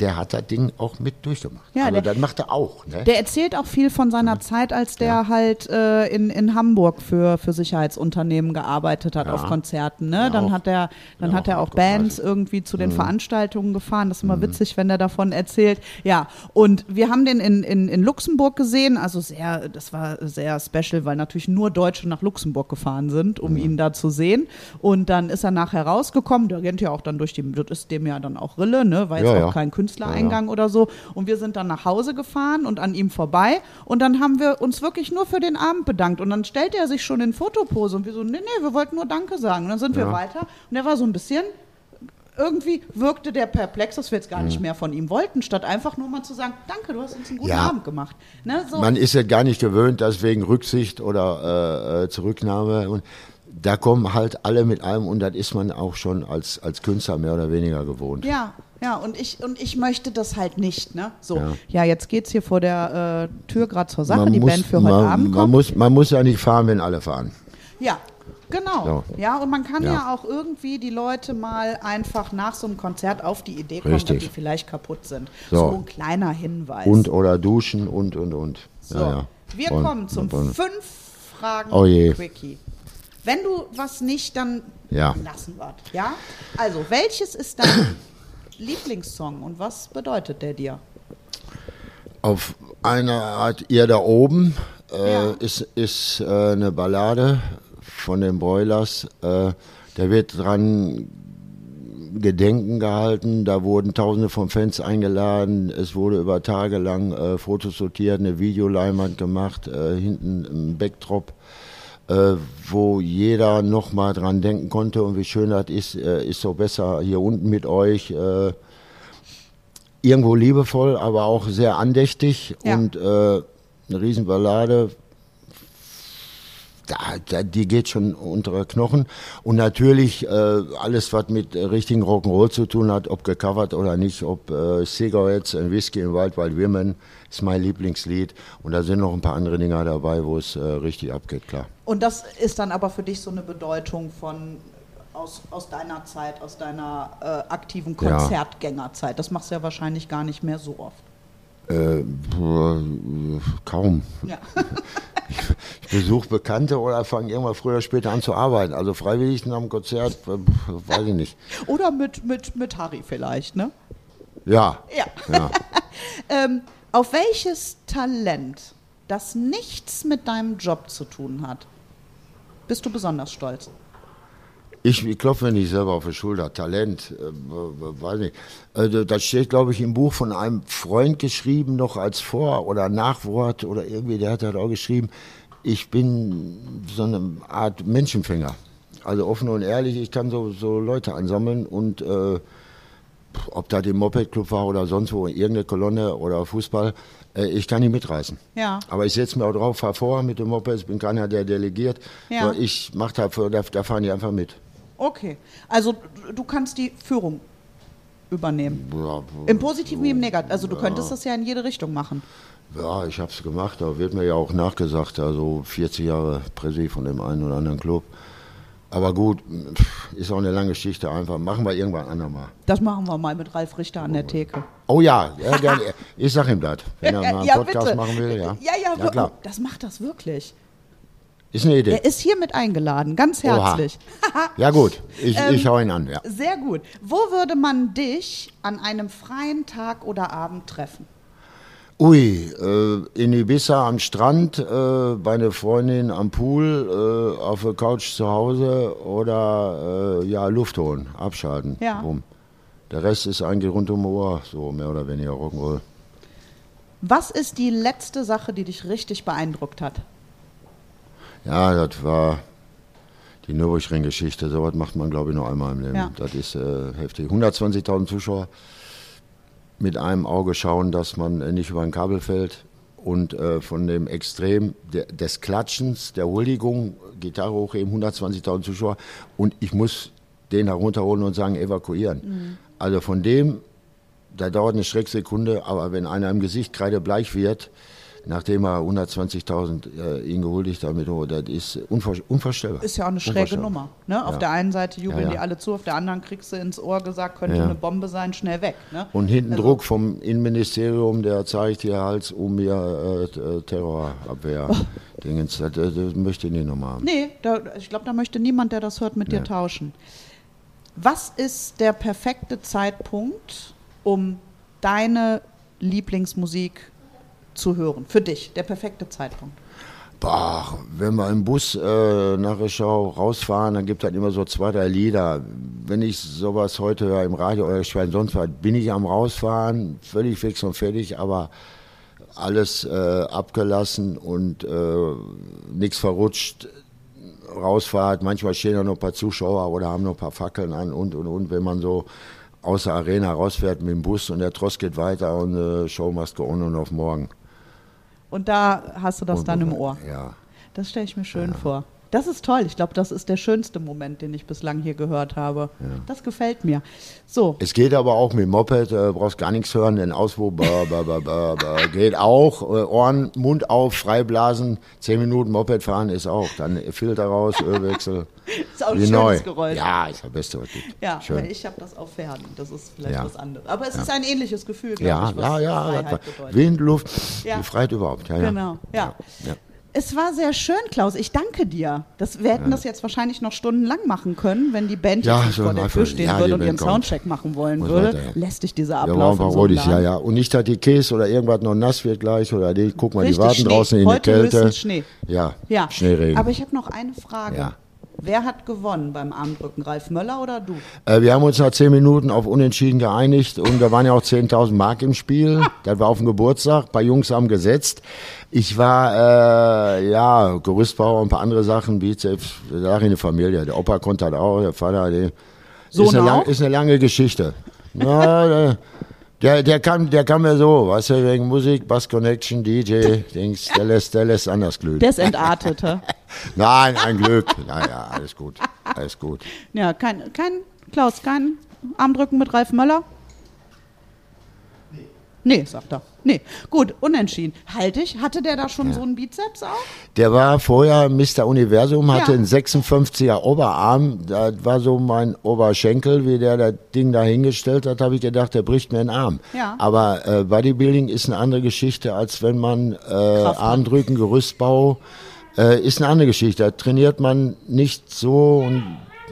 Der hat das Ding auch mit durchgemacht. Ja, also der- das macht er auch. Ne? Der erzählt auch viel von seiner Zeit, als der halt äh, in, in Hamburg für, für Sicherheitsunternehmen gearbeitet hat Ja. auf Konzerten. Ne? Ja, dann auch. hat er, dann Ja, hat er auch Bands irgendwie zu Mhm. den Veranstaltungen gefahren. Das ist immer witzig, wenn er davon erzählt. Ja, und wir haben den in, in, in Luxemburg gesehen. Also sehr, das war sehr special, weil natürlich nur Deutsche nach Luxemburg gefahren sind, um Mhm. ihn da zu sehen. Und dann ist er nachher rausgekommen. Der rennt ja auch dann durch die, das ist dem ja dann auch Rille, ne? Jetzt Ja, auch ja. kein Künstlereingang oder so. Und wir sind dann nach Hause gefahren und an ihm vorbei. Und dann haben wir uns wirklich nur für den Abend bedankt. Und dann stellte er sich schon in Fotopose und wir so, nee, nee, wir wollten nur Danke sagen. Und dann sind wir Ja. weiter. Und er war so ein bisschen, irgendwie wirkte der perplex, dass wir jetzt gar nicht mehr von ihm wollten, statt einfach nur mal zu sagen, danke, du hast uns einen guten Ja. Abend gemacht. Ne, so. Man ist ja gar nicht gewöhnt, dass wegen Rücksicht oder äh, äh, Zurücknahme und da kommen halt alle mit allem und das ist man auch schon als, als Künstler mehr oder weniger gewohnt. Ja, ja, und ich, und ich möchte das halt nicht, ne? So, ja, Ja. jetzt geht's hier vor der äh, Tür gerade zur Sache, Man die muss- Band für heute man, Abend man kommt. muss, man muss ja nicht fahren, wenn alle fahren. Ja, genau. So. Ja, und man kann ja. Ja. auch irgendwie die Leute mal einfach nach so einem Konzert auf die Idee kommen, Richtig. dass die vielleicht kaputt sind. So. So, ein kleiner Hinweis. Und oder duschen und und und. so. Ja, ja. Wir Und- kommen zum und- fünf Fragen Oh je. Quickie. Wenn du was nicht, dann Ja. lassen wir es, Ja? Also, welches ist dein Lieblingssong und was bedeutet der dir? Auf einer Art ihr da oben äh, Ja. ist, ist äh, eine Ballade von den Broilers. Äh, da wird dran Gedenken gehalten. Da wurden Tausende von Fans eingeladen. Es wurde über Tage lang äh, Fotos sortiert, eine Videoleinwand gemacht, äh, hinten im Backdrop, äh, wo jeder nochmal dran denken konnte. Und wie schön das ist, äh, ist so besser hier unten mit euch. Äh, irgendwo liebevoll, aber auch sehr andächtig Ja. und äh, eine Riesenballade da, da, die geht schon unter Knochen. Und natürlich äh, alles, was mit richtigen Rock'n'Roll zu tun hat, ob gecovert oder nicht, ob äh, Cigarettes and Whiskey in Wild Wild Women, ist mein Lieblingslied. Und da sind noch ein paar andere Dinger dabei, wo es richtig abgeht, klar. Und das ist dann aber für dich so eine Bedeutung von aus, aus deiner Zeit, aus deiner äh, aktiven. Konzertgängerzeit. Das machst du ja wahrscheinlich gar nicht mehr so oft. Äh, kaum. Ja. Ich besuche Bekannte oder fange irgendwann früher oder später an zu arbeiten. Also freiwillig nach dem Konzert, äh, weiß ich nicht. Oder mit, mit, mit Harry vielleicht, ne? Ja. Ja. ja. Ähm, auf welches Talent, das nichts mit deinem Job zu tun hat, bist du besonders stolz? Ich, ich klopfe mir nicht selber auf die Schulter. Talent, äh, weiß nicht. Also, das steht, glaube ich, im Buch von einem Freund geschrieben, noch als Vor- oder Nachwort oder irgendwie, der hat halt auch geschrieben, ich bin so eine Art Menschenfänger. Also offen und ehrlich, ich kann so, so Leute ansammeln und äh, ob da im Moped-Club war oder sonst wo, irgendeine Kolonne oder Fußball, ich kann die mitreißen. Ja. Aber ich setze mir auch drauf, fahr vor mit dem Moped, ich bin keiner, der delegiert. Ja. Ich mach da, für- da, da fahren die einfach mit. Okay. Also du- du kannst die Führung übernehmen. Ja, Im Positiven wie im Negativen. Also du könntest das ja in jede Richtung machen. Ja, ich habe es gemacht, da wird mir ja auch nachgesagt, also 40 Jahre Präsi von dem einen oder anderen Club. Aber gut, ist auch eine lange Geschichte einfach. Machen wir irgendwann andermal. Das machen wir mal mit Ralf Richter an der Theke. Oh ja, ja gerne. Ich sag ihm das, wenn er mal einen ja, Podcast bitte. machen will. Ja, ja, ja, ja klar. oh, das macht das wirklich. Ist eine Idee. Er ist hiermit eingeladen, ganz herzlich. Ja gut, ich, Ähm, ich hau ihn an. Ja. Sehr gut. Wo würde man dich an einem freien Tag oder Abend treffen? Ui, äh, in Ibiza am Strand, äh, bei einer Freundin am Pool, äh, auf der Couch zu Hause oder äh, ja, Luft holen, abschalten. Ja. Rum. Der Rest ist eigentlich rund um die Uhr, so mehr oder weniger Rock'n'Roll. Was ist die letzte Sache, die dich richtig beeindruckt hat? Ja, das war die Nürburgring-Geschichte. So was macht man, glaube ich, nur einmal im Leben. Ja. Das ist äh, heftig. 120.000 Zuschauer mit einem Auge schauen, dass man äh, nicht über ein Kabel fällt. Und äh, von dem Extrem de, des Klatschens, der Huldigung, Gitarre hochheben, 120.000 Zuschauer. Und ich muss den herunterholen und sagen, evakuieren. Also von dem, da dauert eine Schrecksekunde, aber wenn einer im Gesicht kreidebleich wird, nachdem er 120.000 äh, ihn gehuldigt damit, oh, das ist unvor unvorstellbar. Ist ja auch eine schräge. Nummer. Ne? Auf Ja. der einen Seite jubeln Ja, ja. die alle zu, auf der anderen kriegst du ins Ohr gesagt, könnte eine Bombe sein, schnell weg. Ne? Und hinten Also- Druck vom Innenministerium, der zeigt hier Hals um mir äh, äh, Terrorabwehr. Dingens, das, das, möchte ich nicht nochmal haben. Nee, da, ich glaube, da möchte niemand, der das hört, mit dir Nee. tauschen. Was ist der perfekte Zeitpunkt, um deine Lieblingsmusik zu hören? Für dich, der perfekte Zeitpunkt. Boah, wenn wir im Bus äh, nach Reschau rausfahren, dann gibt es halt immer so zwei, drei Lieder. Wenn ich sowas heute höre im Radio oder Schwein sonst was, bin ich am rausfahren, völlig fix und fertig, aber alles äh, abgelassen und äh, nichts verrutscht. Rausfahrt, manchmal stehen da noch ein paar Zuschauer oder haben noch ein paar Fackeln an und und und. Wenn man so aus der Arena rausfährt mit dem Bus und der Tross geht weiter und äh, Show must go on und auf morgen. Und da hast du das Und- dann im Ohr. Ja. Das stelle ich mir schön vor. Das ist toll. Ich glaube, das ist der schönste Moment, den ich bislang hier gehört habe. Das gefällt mir. So, Es geht aber auch mit Moped, äh, brauchst gar nichts hören, denn Auswurf geht auch. Äh, Ohren, Mund auf, freiblasen, zehn Minuten Moped fahren ist auch. Dann Filter raus, Ölwechsel. ist auch ein schönes neu. Geräusch. Ja, ist das Beste, was gibt. Ja, Schön. ich habe das auf Pferden. Das ist vielleicht Ja. was anderes. Aber es ist ein ähnliches Gefühl, glaube ja, ich, was ja, ja, bedeutet. Wind, Luft, Ja. die Freiheit überhaupt. Ja, ja. Genau, ja. Ja. Es war sehr schön, Klaus. Ich danke dir. Das, wir hätten das jetzt wahrscheinlich noch stundenlang machen können, wenn die Band Ja, jetzt vor der Tür stehen ja, würde die und ihren kommt. Soundcheck machen wollen Muss würde. weiter, ja. Lässt dich dieser Ablauf in so ja, ja. Und nicht, dass die Käse oder irgendwas noch nass wird gleich oder die, guck mal, die Richtig, warten Schnee. draußen in Heute der Kälte. Schnee. Ja, Ja, Schneeregen. aber ich habe noch eine Frage. Ja. Wer hat gewonnen beim Armdrücken? Ralf Möller oder du? Äh, wir haben uns nach zehn Minuten auf Unentschieden geeinigt und da waren ja auch 10.000 Mark im Spiel. Das war auf dem Geburtstag. Ein paar Jungs haben gesetzt. Ich war, äh, ja, Gerüstbauer und ein paar andere Sachen, Bizeps, da eine Familie. Der Opa konnte das auch, der Vater, der, Sohn ist, eine lang, ist eine lange Geschichte. Na, der, der, kam, der kam mir so, weißt du, wegen Musik, Bass Connection, DJ, Dings, der lässt, der lässt anders glühen. Der ist entartet. hä? Nein, ein Glück. Naja, alles gut, alles gut. ja, kein, kein, Klaus, kein Armdrücken mit Ralf Möller? Nee, sagt er. Nee, gut, unentschieden. Halte ich. Hatte der da schon so einen Bizeps auch? Der war vorher Mr. Universum, hatte Ja. einen 56er Oberarm. Das war so mein Oberschenkel, wie der das Ding da hingestellt hat, habe ich gedacht, der bricht mir den Arm. Ja. Aber äh, Bodybuilding ist eine andere Geschichte, als wenn man äh. Armdrücken, Gerüstbau, äh, ist eine andere Geschichte. Da trainiert man nicht so und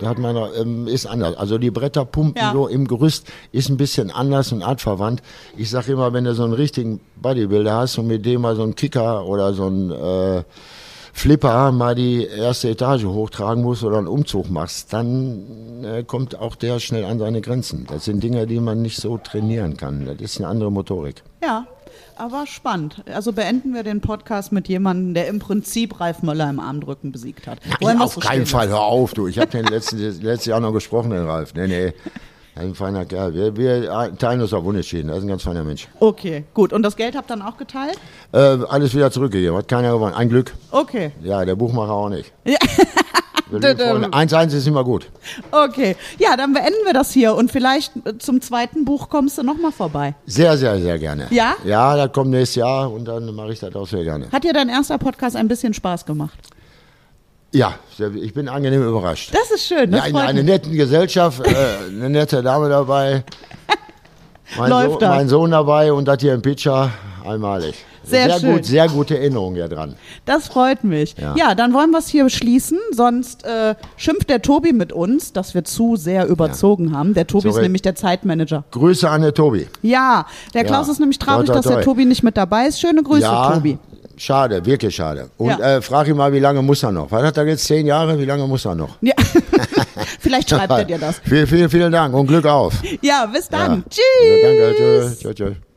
da hat man, ähm, ist anders. Also die Bretter pumpen Ja. so im Gerüst ist ein bisschen anders und artverwandt. Ich sage immer, wenn du so einen richtigen Bodybuilder hast und mit dem mal so einen Kicker oder so einen äh, Flipper mal die erste Etage hochtragen musst oder einen Umzug machst, dann äh, kommt auch der schnell an seine Grenzen. Das sind Dinge, die man nicht so trainieren kann. Das ist eine andere Motorik. Ja, aber spannend. Also beenden wir den Podcast mit jemandem, der im Prinzip Ralf Möller im Armdrücken besiegt hat. Wir auf so keinen Fall, lassen? hör auf, du. Ich habe den letzten, letztes Jahr noch gesprochen, den Ralf. Nee, nee. Ein feiner Kerl. Wir, wir teilen uns auf Unentschieden. Das ist ein ganz feiner Mensch. Okay, gut. Und das Geld habt ihr dann auch geteilt? Äh, alles wieder zurückgegeben. Hat keiner gewonnen. Ein Glück. Okay. Ja, der Buchmacher auch nicht. Ja. Wir liegen vorne. 1-1 ist immer gut. Okay. Ja, dann beenden wir das hier und vielleicht äh, zum zweiten Buch kommst du nochmal vorbei. Sehr, sehr, sehr gerne. Ja? Ja, das kommt nächstes Jahr und dann mache ich das auch sehr gerne. Hat dir dein erster Podcast ein bisschen Spaß gemacht? Ja, ich bin angenehm überrascht. Das ist schön. Das ja, in einer netten Gesellschaft, äh, eine nette Dame dabei. Mein, Läuft Sohn, das. mein Sohn dabei und das hier im Pitcher, einmalig. Sehr schön. gut, sehr gute Erinnerung hier dran. Das freut mich. Ja, Ja. dann wollen wir es hier schließen, sonst äh, schimpft der Tobi mit uns, dass wir zu sehr überzogen haben. Der Tobi ist Sorry. nämlich der Zeitmanager. Grüße an den Tobi. Ja, der Ja. Klaus ist nämlich traurig, Toi, toi, dass der toi. Tobi nicht mit dabei ist. Schöne Grüße, ja, Tobi. schade, wirklich schade. Und Ja. äh, frag ihn mal, wie lange muss er noch? Was hat er jetzt? Zehn Jahre? Wie lange muss er noch? Ja. Vielleicht schreibt er dir das. Vielen, vielen, vielen Dank und Glück auf. Ja, bis dann. Ja. Tschüss. Ja, danke, tschüss. tschüss, tschüss.